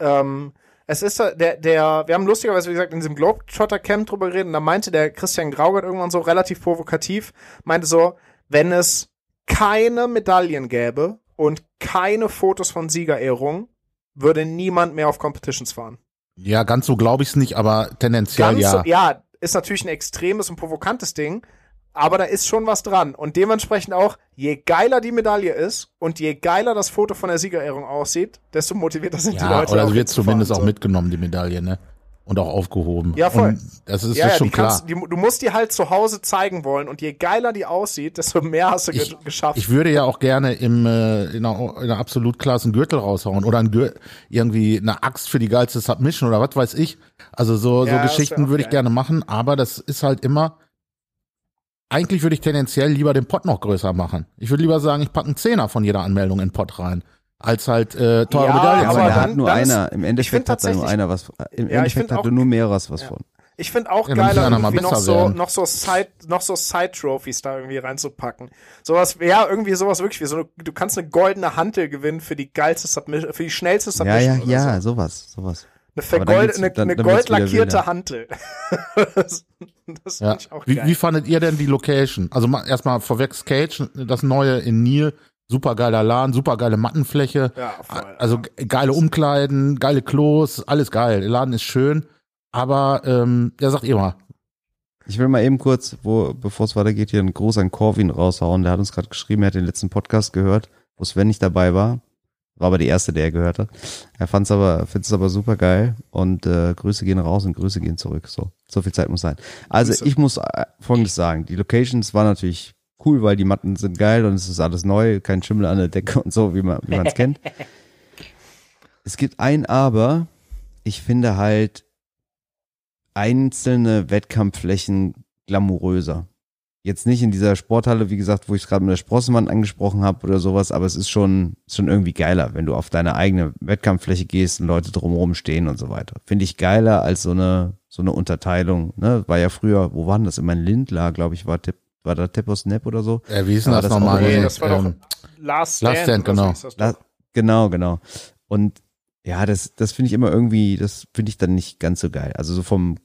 Ähm, es ist da- der, der, wir haben lustigerweise, wie gesagt, in diesem Globetrotter Camp drüber geredet, und da meinte der Christian Graugert irgendwann so relativ provokativ, meinte so, wenn es keine Medaillen gäbe und keine Fotos von Siegerehrungen, würde niemand mehr auf Competitions fahren. Ja, ganz so glaube ich es nicht, aber tendenziell Ganz ja. so, ja, ist natürlich ein extremes und provokantes Ding, aber da ist schon was dran. Und dementsprechend auch, je geiler die Medaille ist und je geiler das Foto von der Siegerehrung aussieht, desto motivierter sind die Ja, Leute. oder wird zumindest auch so. mitgenommen, die Medaille, ne? Und auch aufgehoben. Ja, voll. Und das ist, Ja, ist ja, schon klar. kannst, die, du musst die halt zu Hause zeigen wollen und je geiler die aussieht, desto mehr hast du Ich- geschafft. Ich würde ja auch gerne im, äh, in, einer, in einer absolut klassen Gürtel raushauen oder ein Gür irgendwie eine Axt für die geilste Submission oder was weiß ich. Also so, Ja, so das Geschichten würde ich gerne machen, aber das ist halt immer. Eigentlich würde ich tendenziell lieber den Pot noch größer machen. Ich würde lieber sagen, ich packe einen Zehner von jeder Anmeldung in den Pot rein, als halt äh, teure Ja, Medaillen. aber aber da hat nur einer, im Endeffekt hat da nur einer was, im Ja, Endeffekt find hat auch- da nur mehreres was von. Ich finde auch Ja, geiler, irgendwie noch so, werden. noch so Side, noch so Side-Trophies da irgendwie reinzupacken. Sowas, ja, irgendwie sowas wirklich wie so eine, du kannst eine goldene Hantel gewinnen für die geilste Submission, für die schnellste Ja, Submission. ja, oder ja, So. sowas, sowas. Eine, vergold, eine, dann- eine dann wilder. Hantel. das (laughs) das Ja. finde ich auch Wie, geil. wie fandet ihr denn die Location? Also mal, erstmal vorweg Cage, das neue in Nil, super geiler Laden, super geile Mattenfläche, ja, voll. also ge- geile Umkleiden, geile Klos, alles geil. Der Laden ist schön, aber ähm, ja, sagt ihr mal. Ich will mal eben kurz, wo, bevor es weitergeht, hier einen Gruß an Corvin raushauen. Der hat uns gerade geschrieben, er hat den letzten Podcast gehört, wo Sven nicht dabei war. War aber die erste, der er gehört hat. Er fand's aber, find's aber super geil und äh, Grüße gehen raus und Grüße gehen zurück. So, so viel Zeit muss sein. Also Grüße. ich muss äh, Folgendes sagen: Die Locations waren natürlich cool, weil die Matten sind geil und es ist alles neu, kein Schimmel an der Decke und so, wie man es kennt. (laughs) Es gibt ein Aber. Ich finde halt einzelne Wettkampfflächen glamouröser. jetzt nicht in dieser Sporthalle, wie gesagt, wo ich es gerade mit der Sprossenwand angesprochen habe oder sowas, aber es ist schon, schon irgendwie geiler, wenn du auf deine eigene Wettkampffläche gehst und Leute drumherum stehen und so weiter. Finde ich geiler als so eine, so eine Unterteilung. Ne? War ja früher, wo waren das? In meinem Lindlar, glaube ich, war Tipp, war da Tepos Snap oder so. Äh, wie ist denn das, das nochmal? Nee, das war doch ähm, Last Last Stand, Stand, oder so genau. doch. La genau, genau. Und ja, das, das finde ich immer irgendwie, das finde ich dann nicht ganz so geil. Also so vom,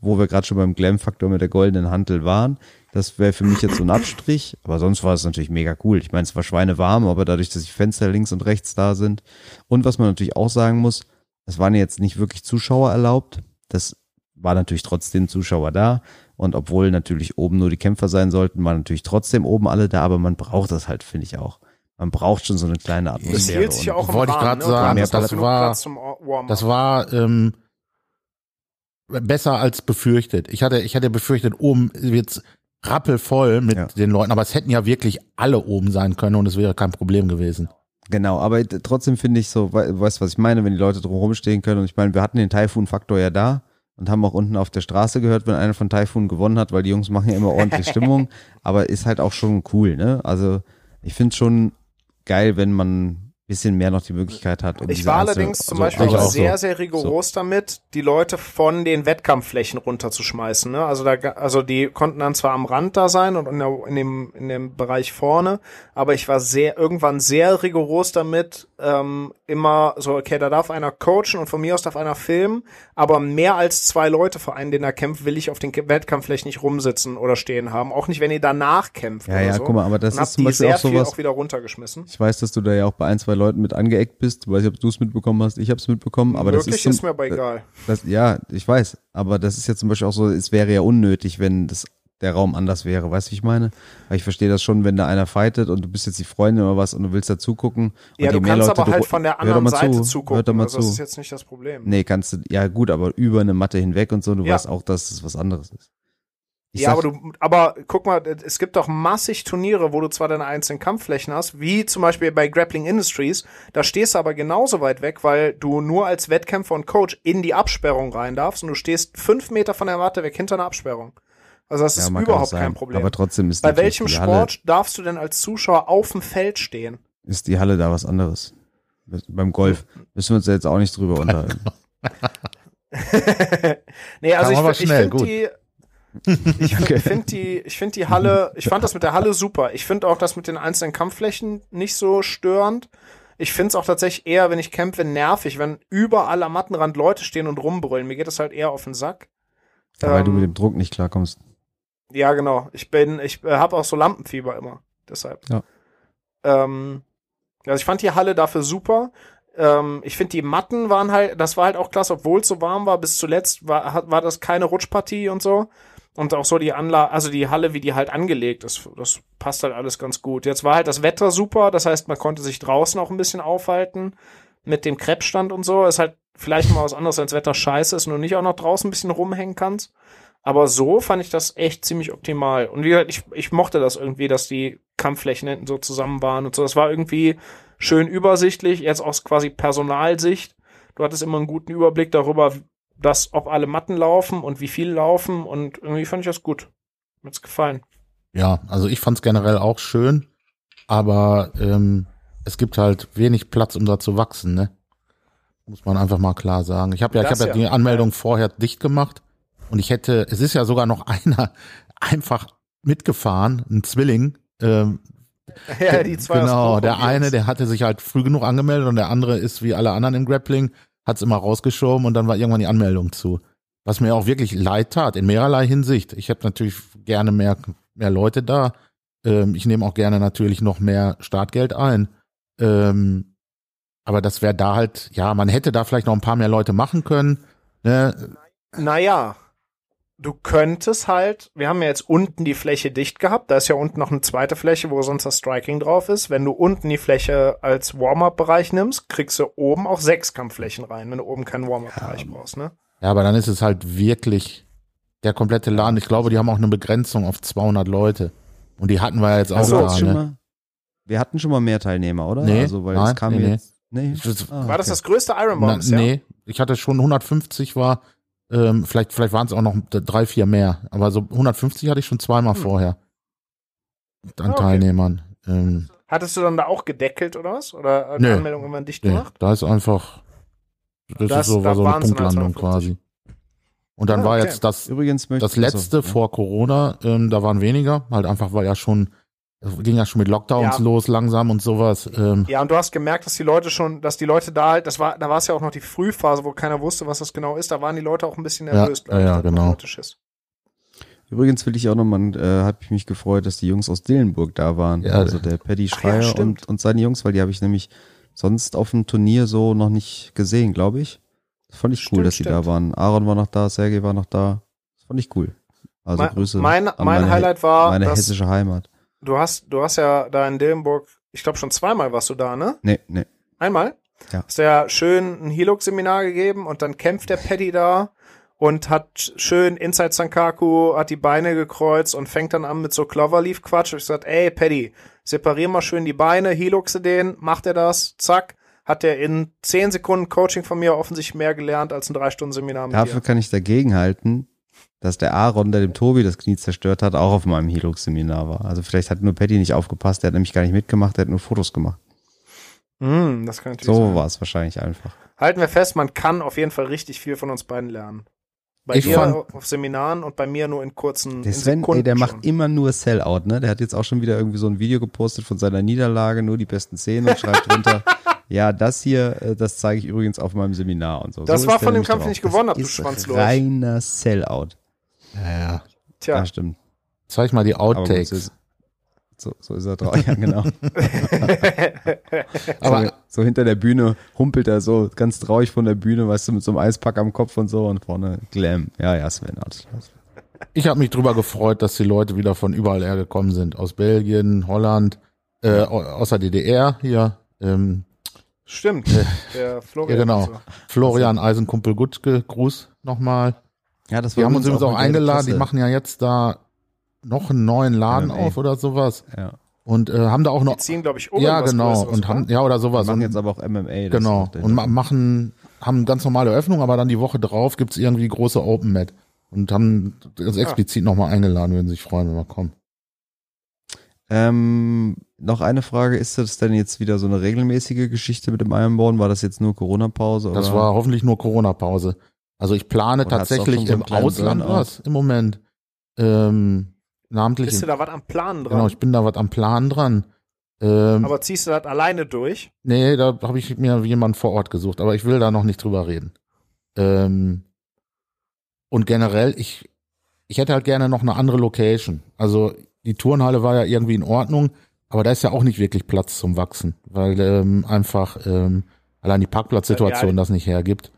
wo wir gerade schon beim Glam-Faktor mit der goldenen Hantel waren, das wäre für mich jetzt so ein Abstrich. Aber sonst war es natürlich mega cool. Ich meine, es war schweinewarm, aber dadurch, dass die Fenster links und rechts da sind. Und was man natürlich auch sagen muss, es waren jetzt nicht wirklich Zuschauer erlaubt. Das war natürlich trotzdem Zuschauer da. Und obwohl natürlich oben nur die Kämpfer sein sollten, waren natürlich trotzdem oben alle da. Aber man braucht das halt, finde ich auch. Man braucht schon so eine kleine Das Atmosphäre. hielt sich auch im Wollte ich grad ne? Sagen, das genug war-. Das war ähm, besser als befürchtet. Ich hatte, ich hatte befürchtet, oben wird's rappelvoll mit Ja. den Leuten, aber es hätten ja wirklich alle oben sein können und es wäre kein Problem gewesen. Genau, aber trotzdem finde ich so, we weißt du, was ich meine, wenn die Leute drumherum stehen können. Und ich meine, wir hatten den Taifun-Faktor ja da und haben auch unten auf der Straße gehört, wenn einer von Taifun gewonnen hat, weil die Jungs machen ja immer ordentlich (laughs) Stimmung, aber ist halt auch schon cool, ne? Also ich finde schon geil, wenn man bisschen mehr noch die Möglichkeit hat. Um Ich war allerdings zum also, Beispiel auch sehr, so. sehr rigoros damit, die Leute von den Wettkampfflächen runterzuschmeißen. Ne? Also da, also die konnten dann zwar am Rand da sein und in, der, in dem in dem Bereich vorne, aber ich war sehr irgendwann sehr rigoros damit, ähm, immer so okay, da darf einer coachen und von mir aus darf einer filmen, aber mehr als zwei Leute für einen, den er kämpft, will ich auf den Wettkampfflächen nicht rumsitzen oder stehen haben. Auch nicht, wenn ihr danach kämpft. Ja, ja, so. guck mal, aber das ist zum Beispiel sehr auch sowas. auch wieder runtergeschmissen. Ich weiß, dass du da ja auch bei ein, zwei Leuten mit angeeckt bist. Ich weiß nicht, ob du es mitbekommen hast. Ich habe es mitbekommen, aber das Wirklich ist, ist, zum, mir aber egal. Das, ja, ich weiß, aber das ist jetzt zum Beispiel auch so, es wäre ja unnötig, wenn das der Raum anders wäre, weißt du, wie ich meine? Weil ich verstehe das schon, wenn da einer fightet und du bist jetzt die Freundin oder was und du willst da zugucken. Ja, du kannst Leute aber halt von der anderen Seite zu, zugucken. Hört doch mal also das ist zu. jetzt nicht das Problem. Nee, kannst du, ja gut, aber über eine Matte hinweg und so, du Ja. weißt auch, dass es was anderes ist. Ich ja, sag- aber du, aber guck mal, es gibt doch massig Turniere, wo du zwar deine einzelnen Kampfflächen hast, wie zum Beispiel bei Grappling Industries, da stehst du aber genauso weit weg, weil du nur als Wettkämpfer und Coach in die Absperrung rein darfst und du stehst fünf Meter von der Matte weg hinter einer Absperrung. Also das ja, ist überhaupt sein, kein Problem. Aber trotzdem ist bei welchem die Sport Halle, darfst du denn als Zuschauer auf dem Feld stehen? ist die Halle da was anderes. Beim Golf müssen wir uns da jetzt auch nicht drüber (laughs) unterhalten. nee, also aber ich, ich schnell, finde gut. die, ich (laughs) finde die, ich finde die Halle, ich fand das mit der Halle super. Ich finde auch das mit den einzelnen Kampfflächen nicht so störend. Ich finde es auch tatsächlich eher, wenn ich kämpfe, nervig, wenn überall am Mattenrand Leute stehen und rumbrüllen. Mir geht das halt eher auf den Sack. Ja, weil du Ähm, mit dem Druck nicht klarkommst. Ja, genau. Ich bin, ich äh, habe auch so Lampenfieber immer. Deshalb. Ja. Ähm, also ich fand die Halle dafür super. Ähm, ich finde die Matten waren halt, das war halt auch klasse, obwohl es so warm war. Bis zuletzt war, hat, war das keine Rutschpartie und so. Und auch so die Anlage, also die Halle, wie die halt angelegt ist, das passt halt alles ganz gut. Jetzt war halt das Wetter super, das heißt, man konnte sich draußen auch ein bisschen aufhalten mit dem Kreppstand und so. Ist halt vielleicht mal was anderes, wenn das Wetter scheiße ist und du nicht auch noch draußen ein bisschen rumhängen kannst. Aber so fand ich das echt ziemlich optimal. Und wie gesagt, ich, ich mochte das irgendwie, dass die Kampfflächen hinten so zusammen waren und so. Das war irgendwie schön übersichtlich, jetzt aus quasi Personalsicht. Du hattest immer einen guten Überblick darüber, dass, ob alle Matten laufen und wie viel laufen und irgendwie fand ich das gut. Mir hat's gefallen. Ja, also ich fand's generell auch schön, aber ähm, es gibt halt wenig Platz, um da zu wachsen, ne? Muss man einfach mal klar sagen. Ich habe ja, ich Das habe ja, ja. die Anmeldung vorher dicht gemacht und ich hätte, es ist ja sogar noch (laughs) einer einfach mitgefahren, ein Zwilling. Ähm, (laughs) ja, die zwei genau, der eine, der hatte sich halt früh genug angemeldet und der andere ist wie alle anderen im Grappling, hat's immer rausgeschoben und dann war irgendwann die Anmeldung zu. Was mir auch wirklich leid tat, in mehrerlei Hinsicht. Ich hätte natürlich gerne mehr, mehr Leute da. Ähm, ich nehme auch gerne natürlich noch mehr Startgeld ein. Ähm, aber das wäre da halt, ja, man hätte da vielleicht noch ein paar mehr Leute machen können. Ne? Naja, du könntest halt, wir haben ja jetzt unten die Fläche dicht gehabt, da ist ja unten noch eine zweite Fläche, wo sonst das Striking drauf ist. Wenn du unten die Fläche als Warm-Up-Bereich nimmst, kriegst du oben auch sechs Kampfflächen rein, wenn du oben keinen Warm-Up-Bereich brauchst, ne? Ja, aber dann ist es halt wirklich der komplette Laden. Ich glaube, die haben auch eine Begrenzung auf 200 Leute. Und die hatten wir ja jetzt auch Also, da, schon ne? mal, wir hatten schon mal mehr Teilnehmer, oder? Nee, also, weil nein, es kam nee, nee. jetzt. Nee. Das- Ah, War das okay. das größte Iron Na, Bomb bisher? nee, ich hatte schon 150 war, ähm, vielleicht, vielleicht waren es auch noch drei, vier mehr. Aber so 150 hatte ich schon zweimal vorher. an Ah, okay. Teilnehmern. Ähm, Hattest du dann da auch gedeckelt oder was? Oder die Nö. Anmeldung immer dicht nee, gemacht? da ist einfach, das, Das- ist so, war so eine Punktlandung 52. quasi. Und dann Ah, war okay. jetzt das, Übrigens möchte das letzte ja. vor Corona, ähm, da waren weniger, halt einfach war ja schon, es ging ja schon mit Lockdowns Ja. los langsam und sowas. Ähm, Ja, und du hast gemerkt, dass die Leute schon, dass die Leute da halt, das war, da war es ja auch noch die Frühphase, wo keiner wusste, was das genau ist. Da waren die Leute auch ein bisschen Ja, nervös, ja, ich, ja, genau. Übrigens will ich auch nochmal, äh, habe ich mich gefreut, dass die Jungs aus Dillenburg da waren. Ja. also der Paddy ja, Schreier stimmt. und, und seine Jungs, weil die habe ich nämlich sonst auf dem Turnier so noch nicht gesehen, glaube ich. Das fand ich cool, Stimmt, dass die da stimmt. waren. Aaron war noch da, Sergej war noch da. Das fand ich cool. Also mein, Grüße mein, an mein meine, Highlight war, meine dass hessische Heimat. Du hast, du hast ja da in Dillenburg, ich glaube schon zweimal warst du da, ne? Nee, nee. Einmal? Ja. Hast du ja schön ein Hilux-Seminar gegeben und dann kämpft der Paddy da und hat schön Inside Sankaku, hat die Beine gekreuzt und fängt dann an mit so Cloverleaf-Quatsch. Und ich gesagt, ey Paddy, separier mal schön die Beine, Hiluxe den, macht er das, zack. Hat er in 10 Sekunden Coaching von mir offensichtlich mehr gelernt als ein 3-Stunden-Seminar mit Dafür dir. kann ich dagegen halten, dass der Aaron, der dem Tobi das Knie zerstört hat, auch auf meinem Hilux-Seminar war. Also vielleicht hat nur Paddy nicht aufgepasst, der hat nämlich gar nicht mitgemacht, der hat nur Fotos gemacht. Hm, das kann natürlich So war es wahrscheinlich einfach. Halten wir fest, man kann auf jeden Fall richtig viel von uns beiden lernen. Bei Ich dir fand- auf Seminaren und bei mir nur in kurzen Der Sven, ey, Sekunden der schon. macht immer nur Sellout, ne? Der hat jetzt auch schon wieder irgendwie so ein Video gepostet von seiner Niederlage, nur die besten Szenen und schreibt drunter, (laughs) ja, das hier, äh, das zeige ich übrigens auf meinem Seminar und so. Das so war von dem Kampf, den ich gewonnen Das hab, du ist Schwanzlurch. Reiner Sellout. Ja, ja. Tja, Ja, stimmt. Zeig mal die Outtakes. so, ist, so, ist er drauf. Ja, genau. (laughs) Aber- so, so hinter der Bühne humpelt er so ganz traurig von der Bühne, weißt du, mit so einem Eispack am Kopf und so und vorne Glam. Ja, ja, Sven, alles klar. Ich habe mich drüber gefreut, dass die Leute wieder von überall her gekommen sind. Aus Belgien, Holland, äh, au- aus der DDR hier. Ähm, Stimmt, der Florian. (laughs) Ja, genau. so. Florian Eisenkumpel Gutke, Gruß nochmal. Ja, das Die war haben uns übrigens auch eingeladen. Die machen ja jetzt da noch einen neuen Laden MMA. auf oder sowas. Ja. Und äh, haben da auch Die noch. ziehen, glaube ich, um Ja, genau. Größeres, Und haben, ja, oder sowas. machen Und, jetzt aber auch MMA. das genau. Und ma machen, haben ganz normale Öffnung, aber dann die Woche drauf gibt's irgendwie große Open Mat. Und haben uns explizit nochmal eingeladen, würden sich freuen, wenn wir kommen. Ähm, noch eine Frage, ist das denn jetzt wieder so eine regelmäßige Geschichte mit dem Ironborn? War das jetzt nur Corona-Pause? Das war hoffentlich nur Corona-Pause. Also ich plane Und tatsächlich im Ausland Burnout? was im Moment. Ähm, namentlich. Bist du da was am Planen dran? Genau, ich bin da was am Plan dran. Ähm, aber ziehst du das alleine durch? nee, da habe ich mir jemanden vor Ort gesucht, aber ich will da noch nicht drüber reden. Ähm, und generell, ich, ich hätte halt gerne noch eine andere Location. Also die Turnhalle war ja irgendwie in Ordnung, aber da ist ja auch nicht wirklich Platz zum Wachsen, weil ähm, einfach ähm, allein die Parkplatzsituation Ja, das nicht hergibt.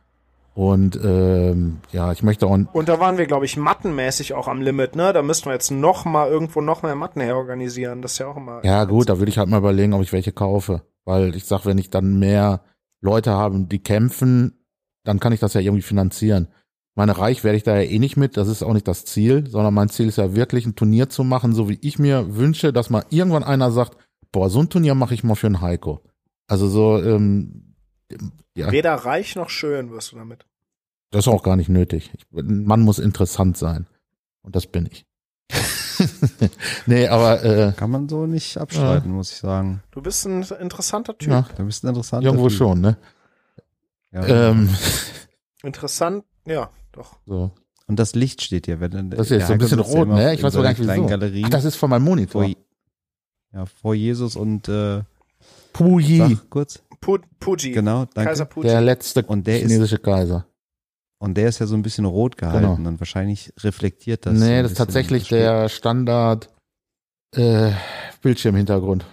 Und ähm, ja, ich möchte auch Und da waren wir, glaube ich, mattenmäßig auch am Limit, ne? Da müssten wir jetzt noch mal irgendwo noch mehr Matten herorganisieren. Das ist ja auch immer. Ja, gut, da würde ich halt mal überlegen, ob ich welche kaufe. Weil ich sag, wenn ich dann mehr Leute habe, die kämpfen, dann kann ich das ja irgendwie finanzieren. Meine Reich werde ich da ja eh nicht mit, das ist auch nicht das Ziel, sondern mein Ziel ist ja wirklich ein Turnier zu machen, so wie ich mir wünsche, dass mal irgendwann einer sagt, boah, so ein Turnier mache ich mal für einen Heiko. Also so, ähm, ja, Weder reich noch schön wirst du damit. das ist auch gar nicht nötig. Ich, ein Mann muss interessant sein. Und das bin ich. (laughs) nee, aber äh, Kann man so nicht abstreiten, muss ich sagen. Du bist ein interessanter Typ. ja, Da bist du interessant. irgendwo schon, ne? Ja. Ähm, Interessant, ja, doch. so. Und das Licht steht hier. Wenn, Das ist der jetzt so ein bisschen rot, ne? Ich weiß gar nicht wieso. Ach, das ist von meinem Monitor. vor, ja, vor Jesus und äh, Puyi, sag kurz. Pu Puji. Genau, danke. Kaiser Puji. der letzte Und der ist- chinesische Kaiser. Und der ist ja so ein bisschen rot gehalten Genau. und wahrscheinlich reflektiert das. nee, das ist tatsächlich der Standard äh, Bildschirmhintergrund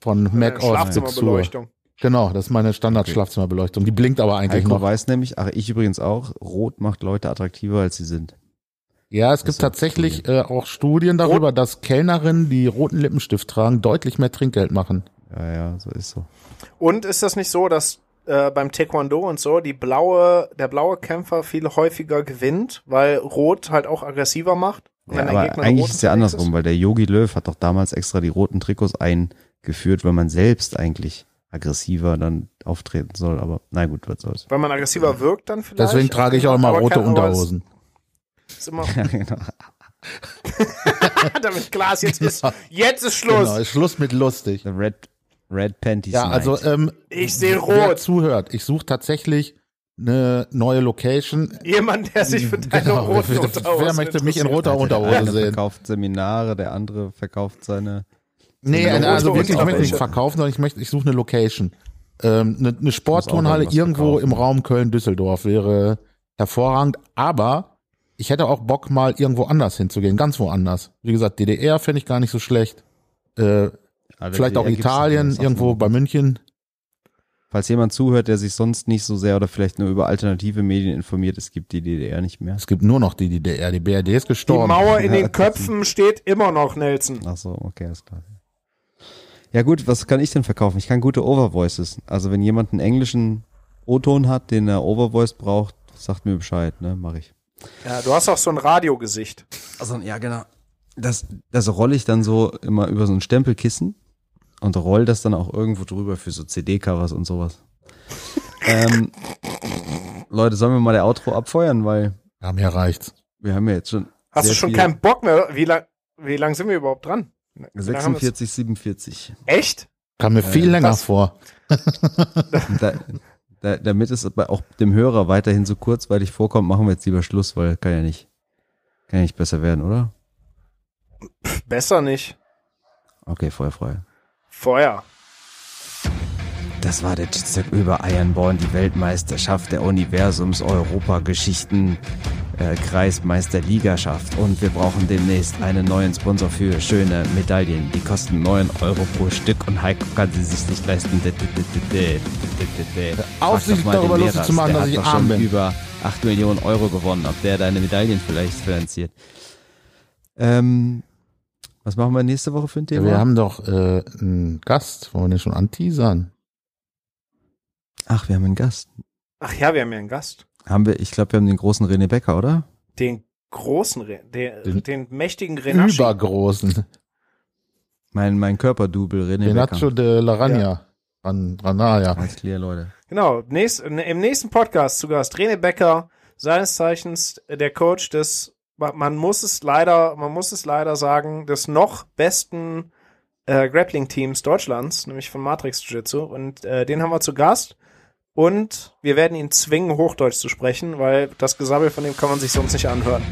von Mac Äh, OS Big Sur. Schlafzimmerbeleuchtung. Genau, das ist meine Standard-Schlafzimmerbeleuchtung. Die blinkt aber eigentlich Heiko noch. weiß nämlich, ach ich übrigens auch, rot macht Leute attraktiver, als sie sind. Ja, es Das gibt ist tatsächlich äh, auch Studien darüber, dass Kellnerinnen, die roten Lippenstift tragen, deutlich mehr Trinkgeld machen. Ja, ja, so ist so. Und ist das nicht so, dass äh, beim Taekwondo und so die blaue, der blaue Kämpfer viel häufiger gewinnt, weil Rot halt auch aggressiver macht? Ja, aber eigentlich ist es ja andersrum, weil der Yogi Löw hat doch damals extra die roten Trikots eingeführt, weil man selbst eigentlich aggressiver dann auftreten soll. Aber na gut, was soll's. Weil man aggressiver wirkt dann vielleicht. Deswegen trage ich auch immer Aber rote Unterhosen. Ist immer, (laughs) Ja, (laughs) genau. Damit klar ist, jetzt (laughs) ist, jetzt ist Schluss. Genau, ist Schluss mit lustig. The Red, Red Panties Ja, Night. also ähm, Ich sehe wer rot. zuhört, ich suche tatsächlich eine neue Location. Jemand, der sich für deine Genau, roten wer- Unterhosen wer möchte mich in roter der Unterhose eine sehen? verkauft Seminare, der andere verkauft seine. Nee, Eine also wirklich, ich möchte nicht verkaufen, sondern ich möchte, ich suche eine Location. Ähm, eine, eine Sportturnhalle irgendwo verkaufen. im Raum Köln-Düsseldorf wäre hervorragend, aber ich hätte auch Bock, mal irgendwo anders hinzugehen, ganz woanders. Wie gesagt, DDR fände ich gar nicht so schlecht. Äh, Also vielleicht auch Italien, irgendwo bei München. Falls jemand zuhört, der sich sonst nicht so sehr oder vielleicht nur über alternative Medien informiert, es gibt die DDR nicht mehr. Es gibt nur noch die DDR, die BRD ist Die gestorben. Mauer in (laughs) den Köpfen steht immer noch, Nelson. Ach so, okay, ist klar. Ja gut, was kann ich denn verkaufen? Ich kann gute Overvoices. Also wenn jemand einen englischen O-Ton hat, den er Overvoice braucht, sagt mir Bescheid, ne, mache ich. Ja, du hast auch so ein Radiogesicht. Also ja, genau. Das, das rolle ich dann so immer über so ein Stempelkissen und roll das dann auch irgendwo drüber für so CD-Covers und sowas. (laughs) ähm, Leute, sollen wir mal der Outro abfeuern, weil Ja, mir reicht's. wir haben ja jetzt schon Hast sehr du schon viel- keinen Bock mehr? Wie lang, wie lang sind wir überhaupt dran? Wie lang haben wir's- 46, 47. Echt? Kam mir viel länger das- vor. (laughs) Da, da, damit es aber auch dem Hörer weiterhin so kurzweilig vorkommt, machen wir jetzt lieber Schluss, weil kann ja nicht, kann ja nicht besser werden, oder? Besser nicht. Okay, Feuer frei. Feuer. Das war der Jitstep über Ironborn, die Weltmeisterschaft der Universums Europageschichten äh, Kreismeisterligaschaft. Und wir brauchen demnächst einen neuen Sponsor für schöne Medaillen. Die kosten 9 Euro pro Stück und Heiko kann sie sich nicht leisten. auf, sich Frag doch mal darüber lustig zu machen, der dass hat ich arm bin. über 8 Millionen Euro gewonnen, ob der deine Medaillen vielleicht finanziert. Ähm, was machen wir nächste Woche für ein Ja, Thema? wir haben doch äh, einen Gast, wollen wir den schon anteasern? Ach, wir haben einen Gast. Ach ja, wir haben ja einen Gast. Haben wir, ich glaube, wir haben den großen René Becker, oder? Den großen, Re den, Den- den, mächtigen Renaschi. Übergroßen. Mein, mein Körperdouble René Renacho Becker. de la Rania. Ran, Ranaya. Alles klar, Leute. Genau, nächst, im nächsten Podcast zu Gast René Becker, seines Zeichens der Coach des, man muss es leider, man muss es leider sagen, des noch besten äh, Grappling-Teams Deutschlands, nämlich von Matrix Jiu-Jitsu. Und äh, den haben wir zu Gast. Und wir werden ihn zwingen, Hochdeutsch zu sprechen, weil das Gesabbel von dem kann man sich sonst nicht anhören.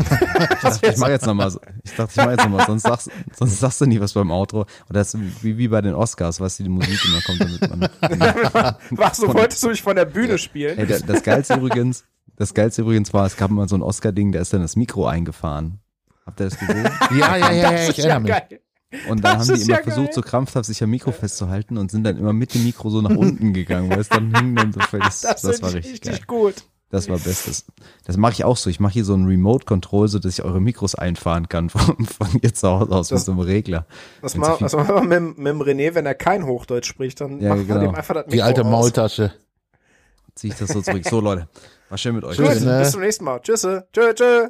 Ich dachte, ich mache jetzt nochmal. Ich dachte, ich mache jetzt nochmal, sonst sagst, sonst sagst du nie was beim Outro. Oder das ist wie, wie bei den Oscars, weißt du, die Musik immer kommt, damit man. (laughs) Was, so wolltest du mich von der Bühne spielen? Ey, das, das Geilste übrigens, das Geilste übrigens war, es gab mal so ein Oscar-Ding, da ist dann das Mikro eingefahren. Habt ihr das gesehen? (laughs) Ja, ja, ja, ja, ich erinnere mich. geil. Und dann Das haben die immer ja versucht, geil. so krampfhaft sich am Mikro festzuhalten und sind dann immer mit dem Mikro so nach unten gegangen, weil es dann hing dann so (laughs) Das, das, das war richtig richtig geil. gut. Das war bestes. Das mache ich auch so. Ich mache hier so ein Remote-Control, so dass ich eure Mikros einfahren kann von, von hier zu Hause aus Das- mit so einem Regler. Das mal, machen wir mit, mit dem René, wenn er kein Hochdeutsch spricht, dann Ja, machen wir genau. dem einfach das Die Mikro alte raus. Maultasche. Ziehe ich das so zurück. So, Leute. War schön mit euch. Gut, Tschüss, ne? bis zum nächsten Mal. Tschüss. Tschö, tschö.